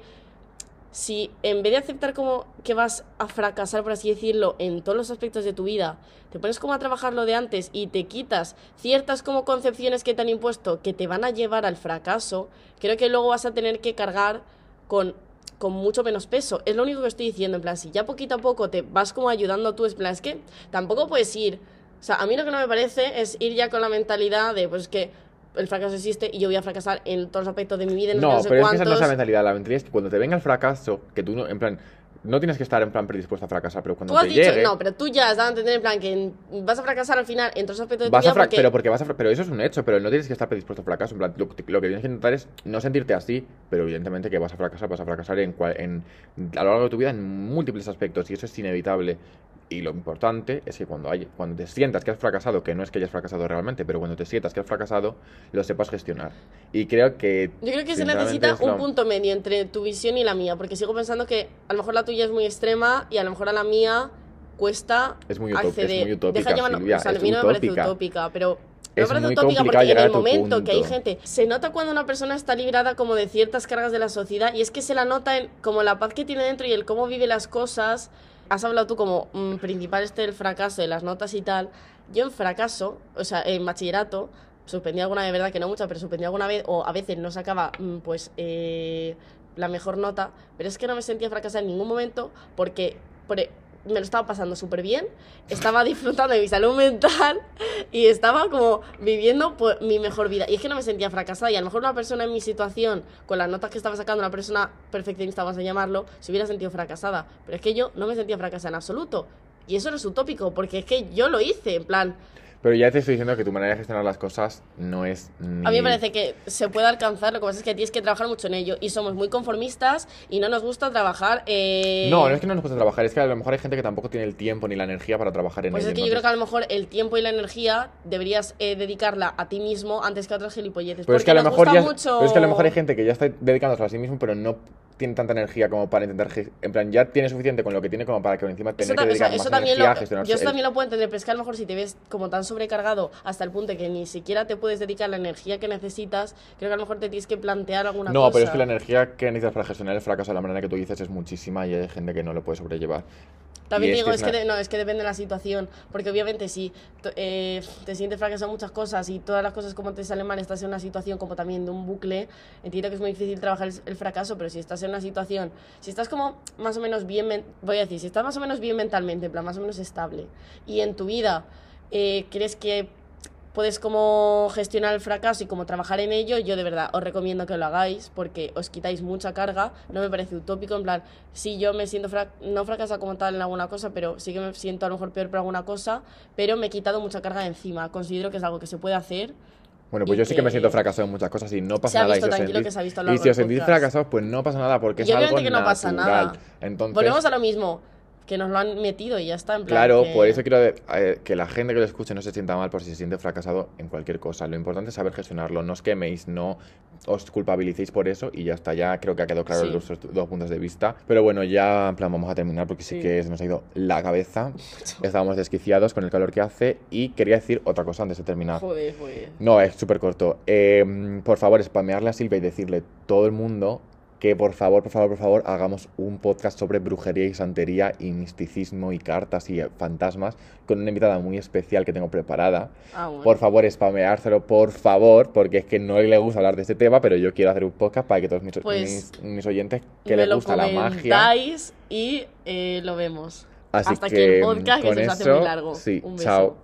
si en vez de aceptar como que vas a fracasar, por así decirlo, en todos los aspectos de tu vida, te pones como a trabajar lo de antes y te quitas ciertas como concepciones que te han impuesto que te van a llevar al fracaso, creo que luego vas a tener que cargar con, con mucho menos peso. Es lo único que estoy diciendo, en plan, si ya poquito a poco te vas como ayudando tú, es plan, es que tampoco puedes ir... O sea, a mí lo que no me parece es ir ya con la mentalidad de, pues que el fracaso existe y yo voy a fracasar en todos los aspectos de mi vida, en No, no sé pero es que esa no es la mentalidad. La mentalidad es que cuando te venga el fracaso, que tú no, en plan, no tienes que estar en plan predispuesto a fracasar, pero cuando Tú has te dicho, llegue... no, pero tú ya has dado a entender en plan que vas a fracasar al final en todos los aspectos de tu vida porque... pero porque vas a pero eso es un hecho, pero no tienes que estar predispuesto a fracaso. En plan, lo, que- lo que tienes que intentar es no sentirte así, pero evidentemente que vas a fracasar, vas a fracasar en, en a lo largo de tu vida en múltiples aspectos y eso es inevitable. Y lo importante es que cuando hay, cuando te sientas que has fracasado, que no es que hayas fracasado realmente, pero cuando te sientas que has fracasado, lo sepas gestionar. Y creo que Yo creo que se necesita es un lo- punto medio entre tu visión y la mía, porque sigo pensando que a lo mejor la tuya es muy extrema y a lo mejor a la mía cuesta Es muy utop- es acceder. muy utópica, Deja Silvia, o sea, a es mí no me parece utópica. pero me Es parece muy utópica porque en el a momento que hay punto. gente, se nota cuando una persona está librada como de ciertas cargas de la sociedad y es que se la nota en como la paz que tiene dentro y el cómo vive las cosas. Has hablado tú como mm, principal este del fracaso, de las notas y tal. Yo en fracaso, o sea, en bachillerato, suspendí alguna vez, verdad que no mucha, pero suspendí alguna vez, o a veces no sacaba, mm, pues, eh, la mejor nota, pero es que no me sentía fracasar en ningún momento porque por me lo estaba pasando súper bien, estaba disfrutando de mi salud mental y estaba como viviendo mi mejor vida. Y es que no me sentía fracasada y a lo mejor una persona en mi situación, con las notas que estaba sacando, una persona perfeccionista, vamos a llamarlo, se hubiera sentido fracasada. Pero es que yo no me sentía fracasada en absoluto. Y eso no es utópico, porque es que yo lo hice, en plan, Pero ya te estoy diciendo que tu manera de gestionar las cosas no es ni... A mí me parece que se puede alcanzar, lo que pasa es que tienes que trabajar mucho en ello. Y somos muy conformistas y no nos gusta trabajar. eh, No, no es que no nos gusta trabajar, es que a lo mejor hay gente que tampoco tiene el tiempo ni la energía para trabajar en Pues ello. es que yo creo que a lo mejor el tiempo y la energía deberías eh, dedicarla a ti mismo antes que a otros gilipolletes. Pero es porque que a lo nos mejor ya, mucho... pero es que a lo mejor hay gente que ya está dedicándose a sí mismo, pero no tiene tanta energía como para intentar, en plan, ya tiene suficiente con lo que tiene como para que encima tener que o sea, dedicar más también energía a gestionar yo eso también lo puedo entender, pero es que a lo mejor si te ves como tan sobrecargado hasta el punto que ni siquiera te puedes dedicar la energía que necesitas, creo que a lo mejor te tienes que plantear alguna No, cosa. pero es que la energía que necesitas para gestionar el fracaso de la manera que tú dices es muchísima y hay gente que no lo puede sobrellevar. También es digo, que es que, de- no, es que depende de la situación, porque obviamente si eh, te sientes fracasado en muchas cosas y todas las cosas como te salen mal, estás en una situación como también de un bucle, entiendo que es muy difícil trabajar el, el fracaso, pero si estás en una situación, si estás como más o menos bien, voy a decir, si estás más o menos bien mentalmente, en plan más o menos estable, y en tu vida eh, crees que puedes como gestionar el fracaso y como trabajar en ello, yo de verdad os recomiendo que lo hagáis porque os quitáis mucha carga, no me parece utópico, en plan, sí yo me siento, fra- no fracasa como tal en alguna cosa, pero sí que me siento a lo mejor peor por alguna cosa, pero me he quitado mucha carga de encima, considero que es algo que se puede hacer. Bueno, pues yo sí que me siento fracasado en muchas cosas y no pasa se ha nada. visto y si os tranquilo sentís- que se ha visto y si os sentís fracasados, pues no pasa nada porque Y es algo que no pasa natural. nada. Entonces, Volvemos a lo mismo, que nos lo han metido y ya está, en plan Claro, que- por eso quiero eh, que la gente que lo escuche no se sienta mal por si se siente fracasado en cualquier cosa. Lo importante es saber gestionarlo. No os queméis, no os culpabilicéis por eso y ya está. Ya creo que ha quedado claro Sí. los dos, dos puntos de vista. Pero bueno, ya en plan vamos a terminar porque sí, Sí. que se nos ha ido la cabeza. Estábamos desquiciados con el calor que hace y quería decir otra cosa antes de terminar. Joder, joder. No, es súper corto. Eh, por favor, spamearle a Silvia y decirle todo el mundo que por favor, por favor, por favor, hagamos un podcast sobre brujería y santería y misticismo y cartas y fantasmas con una invitada muy especial que tengo preparada. Ah, bueno. Por favor, spameárselo, por favor, porque es que no le gusta hablar de este tema, pero yo quiero hacer un podcast para que todos mis, Pues, mis, mis oyentes que les gusta la magia. y eh, lo vemos. Así Hasta aquí que el podcast, que se nos hace muy largo. Sí, Un beso. chao.